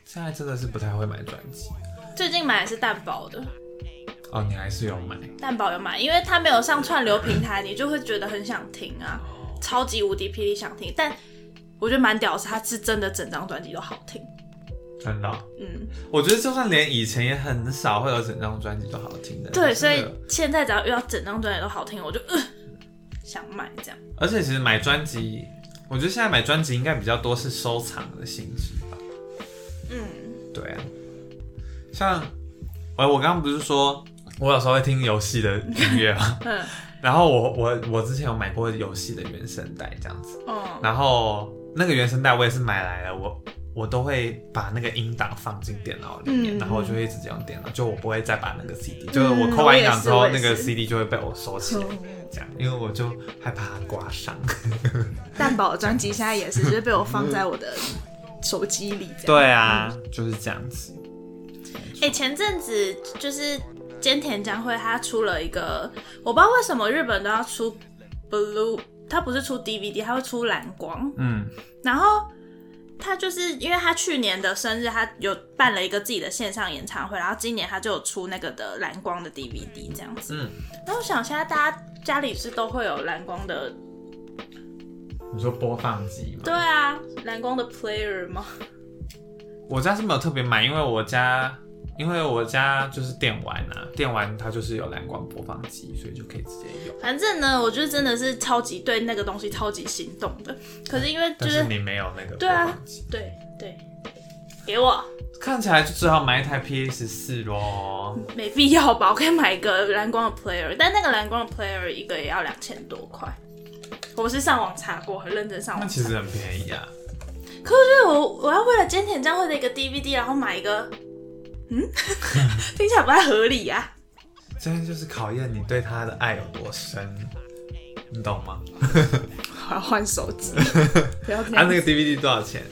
现在真的是不太会买专辑。最近买的是蛋堡的，哦，你还是有买。蛋堡有买，因为它没有上串流平台，你就会觉得很想听啊，超级无敌霹雳想听。但我觉得蛮屌的是，它是真的整张专辑都好听。真的哦、嗯，我觉得就算连以前也很少会有整张专辑都好听的。对，所以现在只要遇到整张专辑都好听，我就呃想买这样。而且其实买专辑，我觉得现在买专辑应该比较多是收藏的性质吧。嗯，对啊，像我我刚刚不是说我有时候会听游戏的音乐啊？(laughs) 嗯然后我我我之前有买过游戏的原声带这样子，哦，然后那个原声带我也是买来了，我我都会把那个音档放进电脑里面，嗯然后我就会直接用电脑，就我不会再把那个 CD，、就是我扣完音档之后，那个我也是我也是 CD 就会被我收起来，嗯这样，因为我就害怕它刮伤。(laughs) 蛋堡的专辑现在也是，就是被我放在我的手机里这样。对啊，就是这样子。哎、前阵子就是菅田将晖他出了一个，我不知道为什么日本都要出 blue，他不是出 DVD，他会出蓝光，嗯，然后他就是因为他去年的生日，他有办了一个自己的线上演唱会，然后今年他就有出那个的蓝光的 DVD 这样子。嗯，那我想现在大家家里是都会有蓝光的，你说播放机吗？对啊，蓝光的 player 吗？我家是没有特别买，因为我家因为我家就是电玩啊，电玩它就是有蓝光播放机，所以就可以直接用。反正呢，我就真的是超级对那个东西超级心动的。可是因为就是你没有那个播对啊对对，给我看起来就只好买一台 PS 四咯。没必要吧？我可以买一个蓝光的 player，但那个蓝光的 player 一个也要两千多块。我是上网查过，很认真上网查。那其实很便宜啊。可我觉得我我要为了菅田将晖的一个 DVD，然后买一个，嗯，(laughs) 听起来不太合理啊。这样就是考验你对他的爱有多深，你懂吗？(laughs) 我要换手机，(laughs) 不要这啊，样。那个 DVD 多少钱？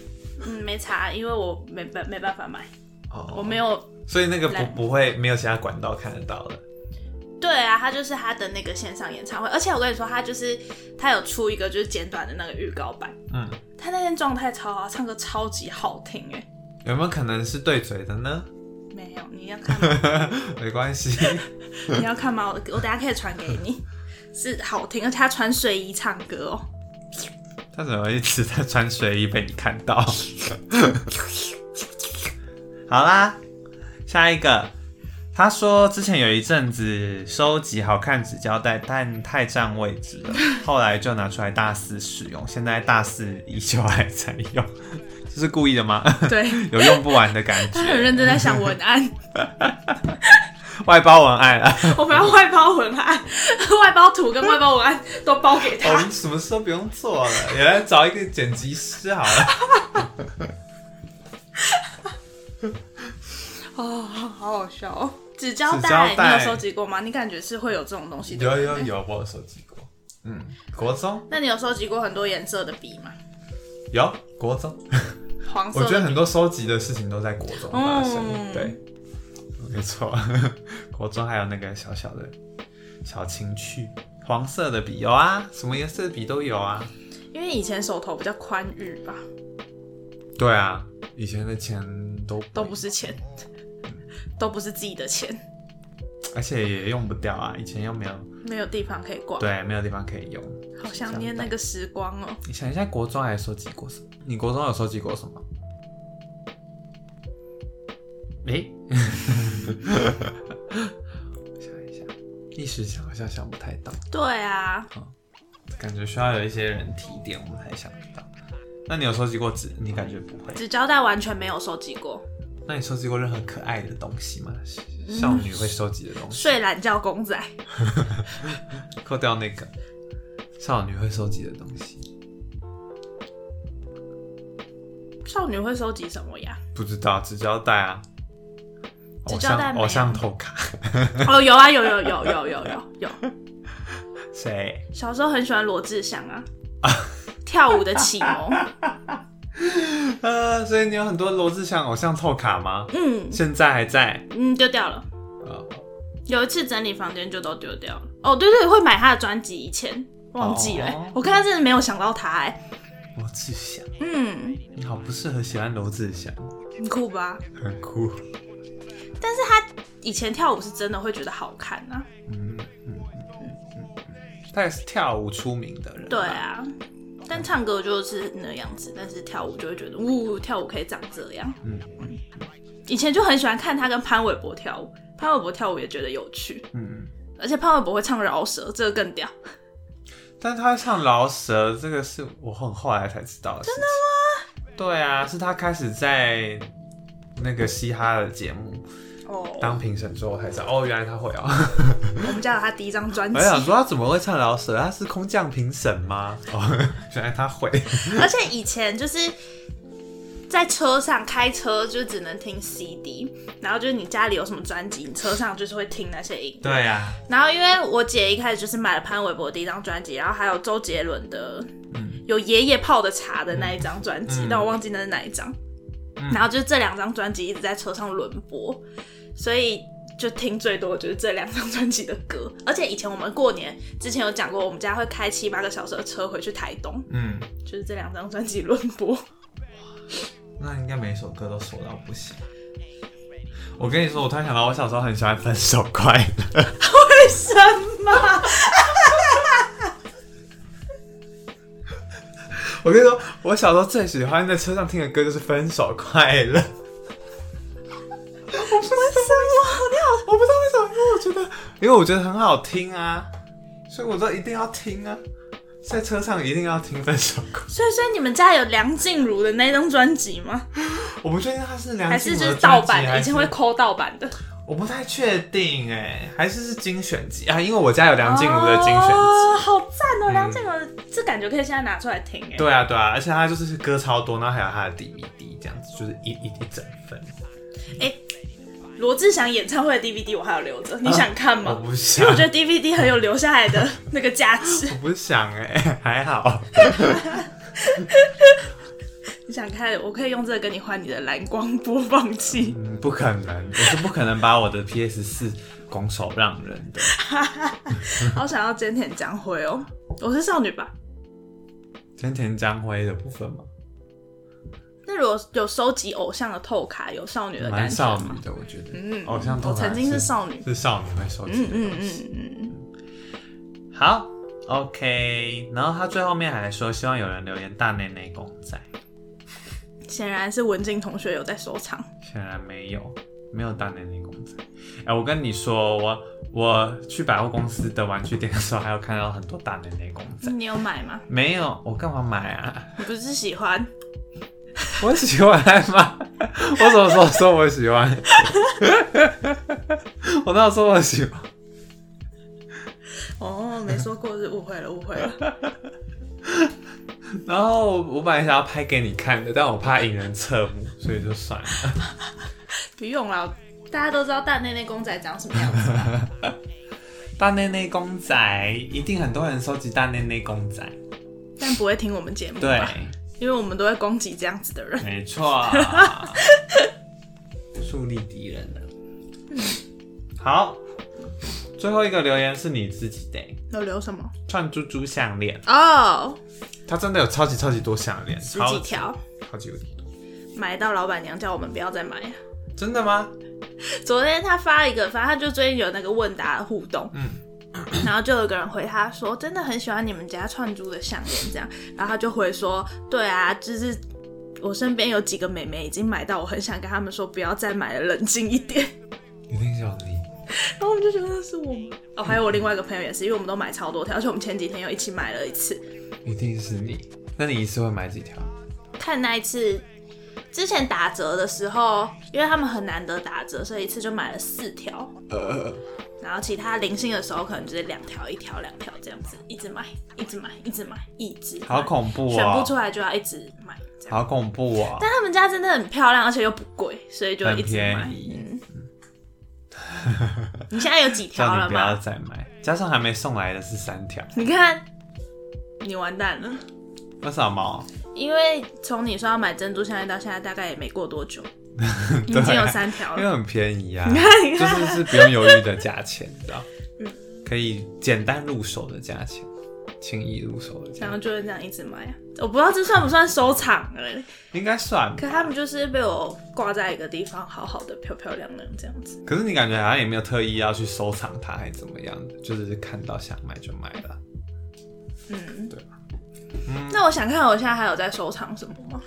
嗯，没查，因为我没办没办法买，哦，我没有所以那个不来不会没有其他管道看得到的。对啊，他就是他的那个线上演唱会，而且我跟你说，他就是他有出一个就是简短的那个预告版，嗯，他那天状态超好，唱歌超级好听哎。有没有可能是对嘴的呢？你要看吗？(laughs) 没关系，(laughs) 你要看吗？我我等下可以传给你，是好听，而且他穿睡衣唱歌哦。他怎么一直在穿睡衣被你看到？(laughs) 好啦，下一个，他说之前有一阵子收集好看纸胶带，但太占位置了，后来就拿出来大肆使用，现在大四依旧还在用，这是故意的吗？对，(laughs) 有用不完的感觉他 (laughs) 很觉，认真在想文案，(laughs) 外包文案啊，我们要外包文案、外包图跟外包文案都包给他我他。们什么事都不用做了，也来找一个剪辑师好了。哦，好好笑哦！纸胶带你有收集过吗？你感觉是会有这种东西的？有有。有，我有收集过，嗯，国中那你有收集过很多颜色的笔吗？有国中。黄色。我觉得很多收集的事情都在国中发生，嗯对，没错，(laughs) 国中还有那个小小的小情趣，黄色的笔有啊，什么颜色的笔都有啊。因为以前手头比较宽裕吧，对啊，以前的钱都都不是钱，都不是自己的钱，而且也用不掉啊，以前又没有没有地方可以逛。对，没有地方可以用。好想念那个时光哦。你想一下，国中还收集过什么？你国中有收集过什么？诶、(laughs) 想一下，一时想好像想不太到。对啊，感觉需要有一些人提点，我们才想得到。那你有收集过纸？你感觉不会？纸胶带完全没有收集过。那你收集过任何可爱的东西吗？少女会收集的东西，睡懒觉公仔，(laughs) 扣掉那个少女会收集的东西，少女会收集什么呀？不知道纸胶带啊，偶纸胶带没有像偶像头卡，哦，有啊，有有有有有有有。谁？小时候很喜欢罗志祥啊，跳舞的启蒙。(laughs) 呃，(laughs) 所以你有很多罗志祥偶像透卡吗？嗯现在还在？嗯，丢掉了。呃，有一次整理房间就都丢掉了。哦，对对，会买他的专辑，以前忘记了欸、哦我刚刚真的没有想到他哎、罗志祥，嗯，你好不适合喜欢罗志祥，很酷吧？很酷。但是他以前跳舞是真的会觉得好看啊。嗯嗯嗯嗯嗯，他也是跳舞出名的人。对，啊，但唱歌就是那样子，但是跳舞就会觉得，呜，跳舞可以长这样。嗯以前就很喜欢看他跟潘玮柏跳舞，潘玮柏跳舞也觉得有趣，嗯，而且潘玮柏会唱饶舌，这个更屌。但他会唱饶舌，这个是我很后来才知道的。真的吗？对啊，是他开始在那个嘻哈的节目哦，当评审之后才知道，哦，原来他会啊。我们家有他第一张专辑我，想说他怎么会唱老舍？他是空降评审吗？哦，(laughs) 原来他会。而且以前就是在车上开车就只能听 CD，然后就是你家里有什么专辑，你车上就是会听那些音乐。对啊，然后因为我姐一开始就是买了潘玮柏第一张专辑，然后还有周杰伦的有爷爷泡的茶的那一张专辑，嗯但我忘记那是哪一张。嗯然后就是这两张专辑一直在车上轮播，所以就听最多就是这两张专辑的歌。而且以前我们过年之前有讲过，我们家会开七八个小时的车回去台东，嗯，就是这两张专辑轮播。那应该每首歌都熟到不行。我跟你说，我突然想到，我小时候很喜欢《分手快乐》。(laughs) 为什么？(laughs) 我跟你说，我小时候最喜欢在车上听的歌就是《分手快乐》。因为我觉得很好听啊，所以我说一定要听啊，在车上一定要听《分手歌》。所以，所以你们家有梁静茹的那张专辑吗？我不确定他是梁还静茹的是就是盗专辑版的？以前会抠盗版的。我不太确定哎，还是是精选集啊？因为我家有梁静茹的精选集。哦，好赞哦！梁静茹的这感觉可以现在拿出来听哎。对啊，对啊，而且他就是歌超多，然后还有他的 DVD，这样子就是一一一整份。哎，罗志祥演唱会的 DVD 我还有留着，你想看吗我？不想因为我，觉得 DVD 很有留下来的那个价值。(laughs) 我不想哎，还好。(laughs) 你想看？我可以用这个跟你换你的蓝光播放器。嗯，不可能，我是不可能把我的 PS 四拱手让人的。(laughs) 好想要菅田将晖哦，我是少女吧？菅田将晖的部分吗？那如果有收集偶像的透卡，有少女的感蛮觉吗？少女的，我觉得。嗯偶像透卡我曾经是少女。是少女会收集嗯嗯的东西。嗯嗯，好，OK。然后他最后面还说，希望有人留言大内内公仔，显然是文静同学有在收藏。显然没有，没有大内内公仔。哎、我跟你说，我我去百货公司的玩具店的时候，还有看到很多大内内公仔。你有买吗？没有，我干嘛买啊？你不是喜欢？我喜欢吗？(laughs) 我什么时候说我喜欢？(laughs) 我哪有说我喜欢？哦，没说过，是误会了，误会了。(laughs) 然后我本来想要拍给你看的，但我怕引人侧目，所以就算了。不用了，大家都知道大内内公仔长什么样子吧。大内内公仔，一定很多人收集大内内公仔。但不会听我们节目对，吧？因为我们都会攻击这样子的人。没错，(laughs) 树立敌人了。好，最后一个留言是你自己的欸，有留什么？串珠珠项链，哦，它真的有超级超级多项链，十超级几条，超级无敌多。买到老板娘叫我们不要再买。真的吗？昨天他发一个，反正他就最近有那个问答的互动，嗯，然后就有个人回他说，真的很喜欢你们家串珠的项链这样，然后他就回说，对啊，就是我身边有几个妹妹已经买到，我很想跟他们说不要再买了，冷静一点。一定是有你。(laughs) 然后我们就觉得那是我们哦，还有我另外一个朋友也是，因为我们都买超多条，而且我们前几天又一起买了一次，一定是你。那你一次会买几条？看那一次。之前打折的时候，因为他们很难得打折，所以一次就买了四条。呃，(laughs) 然后其他零星的时候，可能就是两条、一条、两条这样子，一直买，一直买，一直买，一直买好恐怖选不哦！出来就要一直买，好恐怖哦！但他们家真的很漂亮，而且又不贵，所以就一直买。你现在有几条了不要？再买，加上还没送来的是三条，你看，你完蛋了，为什么？因为从你说要买珍珠项链到现在，大概也没过多久，你已经有三条了。因为很便宜啊，(laughs) 你看，你就，是是不用犹豫的价钱，你知道？嗯可以简单入手的价钱，轻易入手的价钱，然后就是这样一直买啊。我不知道这算不算收藏哎、应该算。可他们就是被我挂在一个地方，好好的、漂漂亮亮这样子。可是你感觉好像也没有特意要去收藏它，还怎么样的，就是看到想买就买了。嗯，对吧？那我想看我现在还有在收藏什么吗？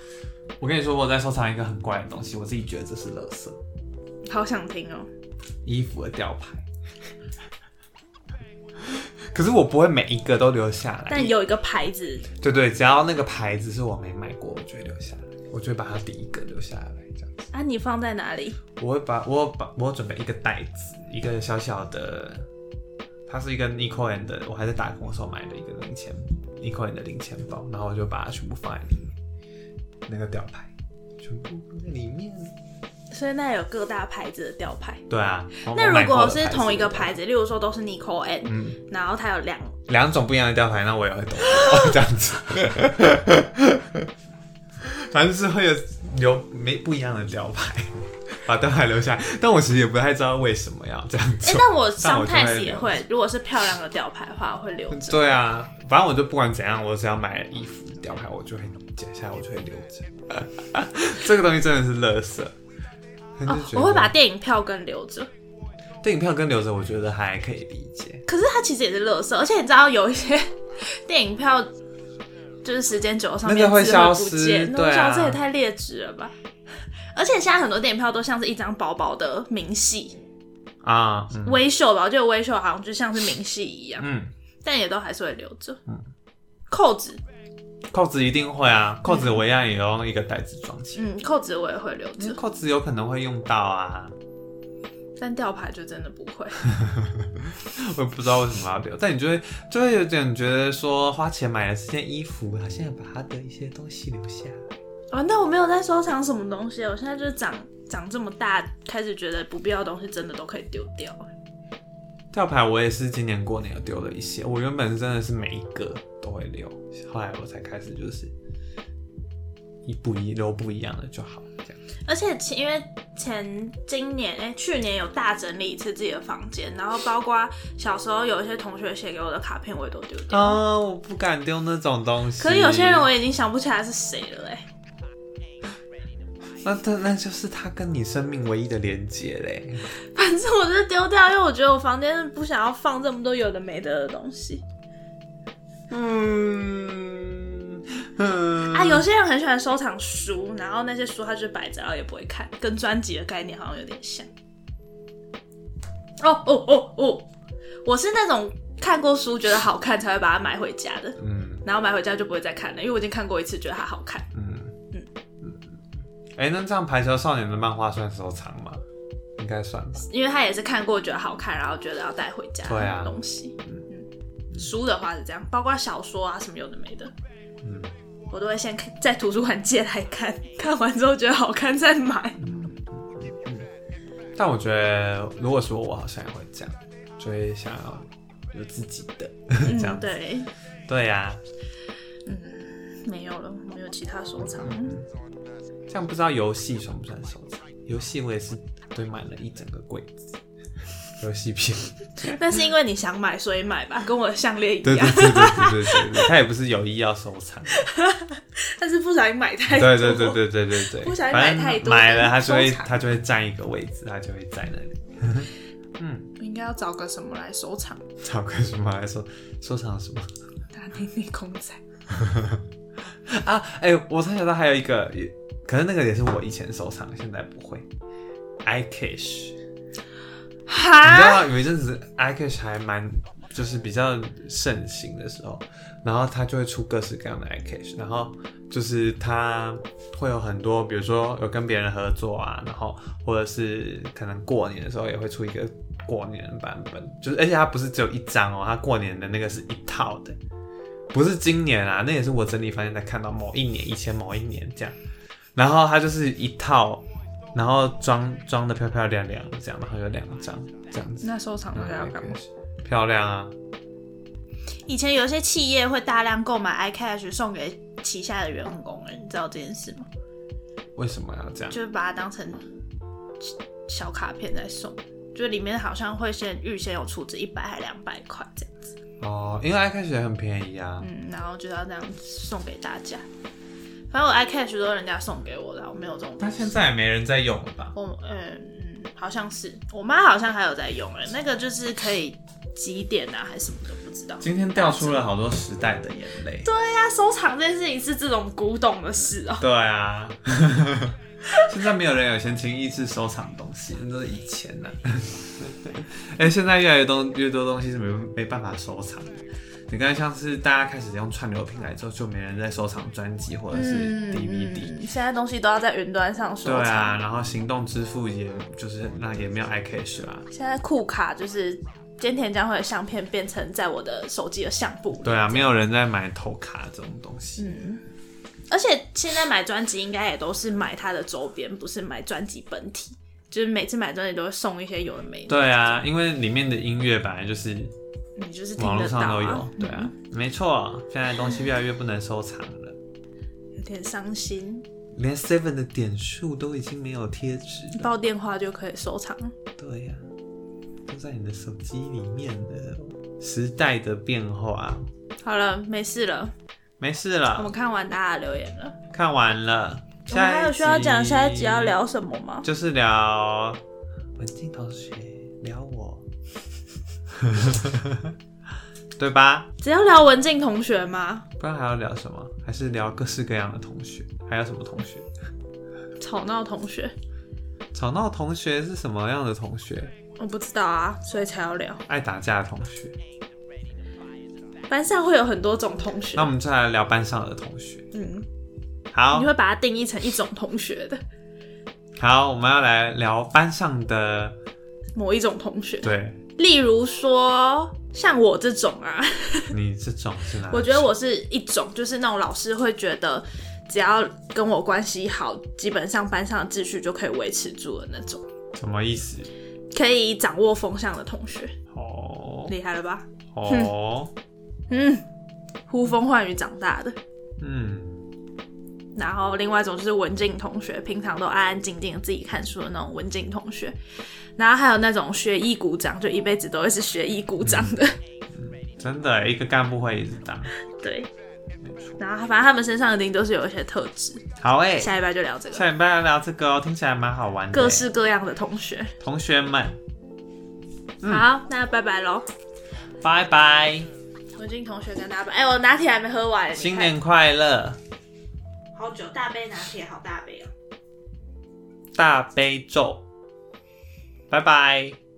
我跟你说，我在收藏一个很怪的东西，我自己觉得这是垃圾，好想听哦。衣服的吊牌。可是我不会每一个都留下来，但有一个牌子，对对，只要那个牌子是我没买过，我就会留下来，我就会把它第一个留下来，这样子。啊，你放在哪里？我会把我有把我有准备一个袋子，一个小小的，它是一个 Nico and 的，我还在打工的时候买的一个零钱 Nico and 的零钱包，然后我就把它全部放在里面，那个吊牌全部放在里面。所以那有各大牌子的吊牌。对啊，那如果是同一个牌子，例如说都是 Nico N，、嗯，然后它有两，两种不一样的吊牌，那我也会懂 (laughs) 哦，这样子。(laughs) 反正是会有留没不一样的吊牌，(laughs) 把吊牌留下来。但我其实也不太知道为什么要这样子哎、做。但我但我就会 sometimes 也会，如果是漂亮的吊牌的话，我会留着。对啊，反正我就不管怎样，我只要买衣服吊牌，我就会剪下来，我就会留着。(laughs) 这个东西真的是垃圾。(laughs) 哦，我会把电影票跟留着，电影票跟留着，我觉得还可以理解。可是它其实也是垃圾，而且你知道有一些 (laughs) 电影票，就是时间久了上面那个会消失，那对啊这也太劣质了吧。而且现在很多电影票都像是一张薄薄的明细啊，嗯微秀吧，我觉得微秀好像就像是明细一样，嗯，但也都还是会留着。扣子，扣子一定会啊，扣子我一样也用一个袋子装起来，嗯，扣子我也会留着，因为扣子有可能会用到啊，但吊牌就真的不会。(laughs) 我也不知道为什么要留，但你就会就会有点觉得说花钱买了这件衣服，好像要把它的一些东西留下来。啊，那我没有在收藏什么东西，我现在就是长长这么大，开始觉得不必要的东西真的都可以丢掉。吊牌我也是今年过年有丢了一些，我原本真的是每一个都会留，后来我才开始就是一不一留不一样的就好，这样。而且前因为前今年哎、去年有大整理一次自己的房间，然后包括小时候有一些同学写给我的卡片，我也都丢掉。啊，我不敢丢那种东西。可是有些人我已经想不起来是谁了哎、那那那就是他跟你生命唯一的连接嘞。(laughs) 反正我就是丢掉，因为我觉得我房间不想要放这么多有的没的的东西。嗯嗯啊，有些人很喜欢收藏书，然后那些书他就摆着，然后也不会看，跟专辑的概念好像有点像。哦哦哦哦，我是那种看过书觉得好看才会把它买回家的，嗯然后买回家就不会再看了，因为我已经看过一次，觉得它好看。嗯。哎、那这样《排球少年》的漫画算收藏吗？应该算吧。因为他也是看过觉得好看，然后觉得要带回家对啊的东西。嗯书的话是这样，包括小说啊什么有的没的，嗯我都会先看在图书馆借来看，看完之后觉得好看再买。嗯但我觉得，如果说我，我好像也会这样，就会想要有自己的这样。对，对呀、嗯没有了，没有其他收藏。这样不知道游戏算不算收藏？游戏我也是堆满了一整个柜子，游戏片。(laughs) 那是因为你想买，所以买吧，(laughs) 跟我的项链一样。对对对对对对，他也不是有意要收藏。但是不小心买太多。对对对对对对对，不小心买太多买了他就会他就会占一个位置，他就会在那里。嗯，应该要找个什么来收藏？找个什么来收收藏什么大内内公仔。啊？哎、我才想到还有一个，也可是那个也是我以前收藏，现在不会。iCash，你知哈？道有一阵子 iCash 还蛮就是比较盛行的时候，然后它就会出各式各样的 iCash，然后就是它会有很多，比如说有跟别人合作啊，然后或者是可能过年的时候也会出一个过年的版本，就是而且它不是只有一张哦，它过年的那个是一套的，不是今年啊，那也是我整理发现才看到某一年以前某一年这样，然后它就是一套。然后装装的漂漂亮亮的这样，然后有两张这样子。那收藏它要干嘛？漂亮啊！以前有些企业会大量购买 iCash 送给旗下的员工，你知道这件事吗？为什么要这样？就是把它当成小卡片在送，就里面好像会先预先有储值一百还两百块这样子，哦，因为 iCash 也很便宜啊。嗯，然后就要这样送给大家。反正我 iCash 都是人家送给我的，我没有这种。但现在也没人在用了吧？我嗯嗯，好像是我妈好像还有在用哎，那个就是可以几点啊还是什么都，不知道。今天掉出了好多时代的眼泪。对呀、收藏这件事情是这种古董的事哦、对啊，(laughs) 现在没有人有闲情逸致收藏东西，那都是以前的、(laughs) 哎、现在越来越多越多东西是没没办法收藏的。你看，像是大家开始用串流平台之后，就没人在收藏专辑或者是 DVD。嗯，现在东西都要在云端上收藏。对啊，然后行动支付也就是那也没有 iCash 啊。现在酷卡就是菅田将晖的相片变成在我的手机的相簿里。对啊，没有人在买头卡这种东西。嗯而且现在买专辑应该也都是买它的周边，不是买专辑本体。就是每次买专辑都会送一些有的没的。对啊，因为里面的音乐本来就是你就是听网络上都有，对啊，没错。现在东西越来越不能收藏了，有点伤心。连 Seven 的点数都已经没有贴纸了。报电话就可以收藏。对呀、都在你的手机里面的时代的变化，好了，没事了，没事了我们，看完大家的留言了。看完了。我们还有需要讲下一集要。聊什么吗？就是聊文静同学，聊我，(laughs) 对吧？只要聊文静同学吗？不然还要聊什么？还是聊各式各样的同学？还有什么同学？吵闹同学，吵闹同学是什么样的同学？我不知道啊，所以才要聊。爱打架的同学。班上会有很多种同学那我，们再来聊班上的同学。嗯，好你会把它定义成一种同学的好，我们要来聊班上的某一种同学。对例如说，像我这种啊，(laughs) 你这种是哪？我觉得我是一种，就是那种老师会觉得只要跟我关系好，基本上班上的秩序就可以维持住的那种，什么意思？可以掌握风向的同学，哦厉害了吧？哦，嗯，呼风唤雨长大的。嗯，然后另外一种就是文静同学，平常都安安静静的自己看书的那种文静同学。然后还有那种学艺鼓掌，就一辈子都会是学艺鼓掌的。真的，一个干部会一直当。对。然后反正他们身上一定都是有一些特质。好诶，下一拜就聊这个。下一拜要聊这个哦，听起来蛮好玩的。各式各样的同学。同学们。好，那拜拜喽。拜拜。文静同学跟大家拜。哎，我拿铁还没喝完。新年快乐。好久，大杯拿铁，好大杯哦。大杯咒。拜拜。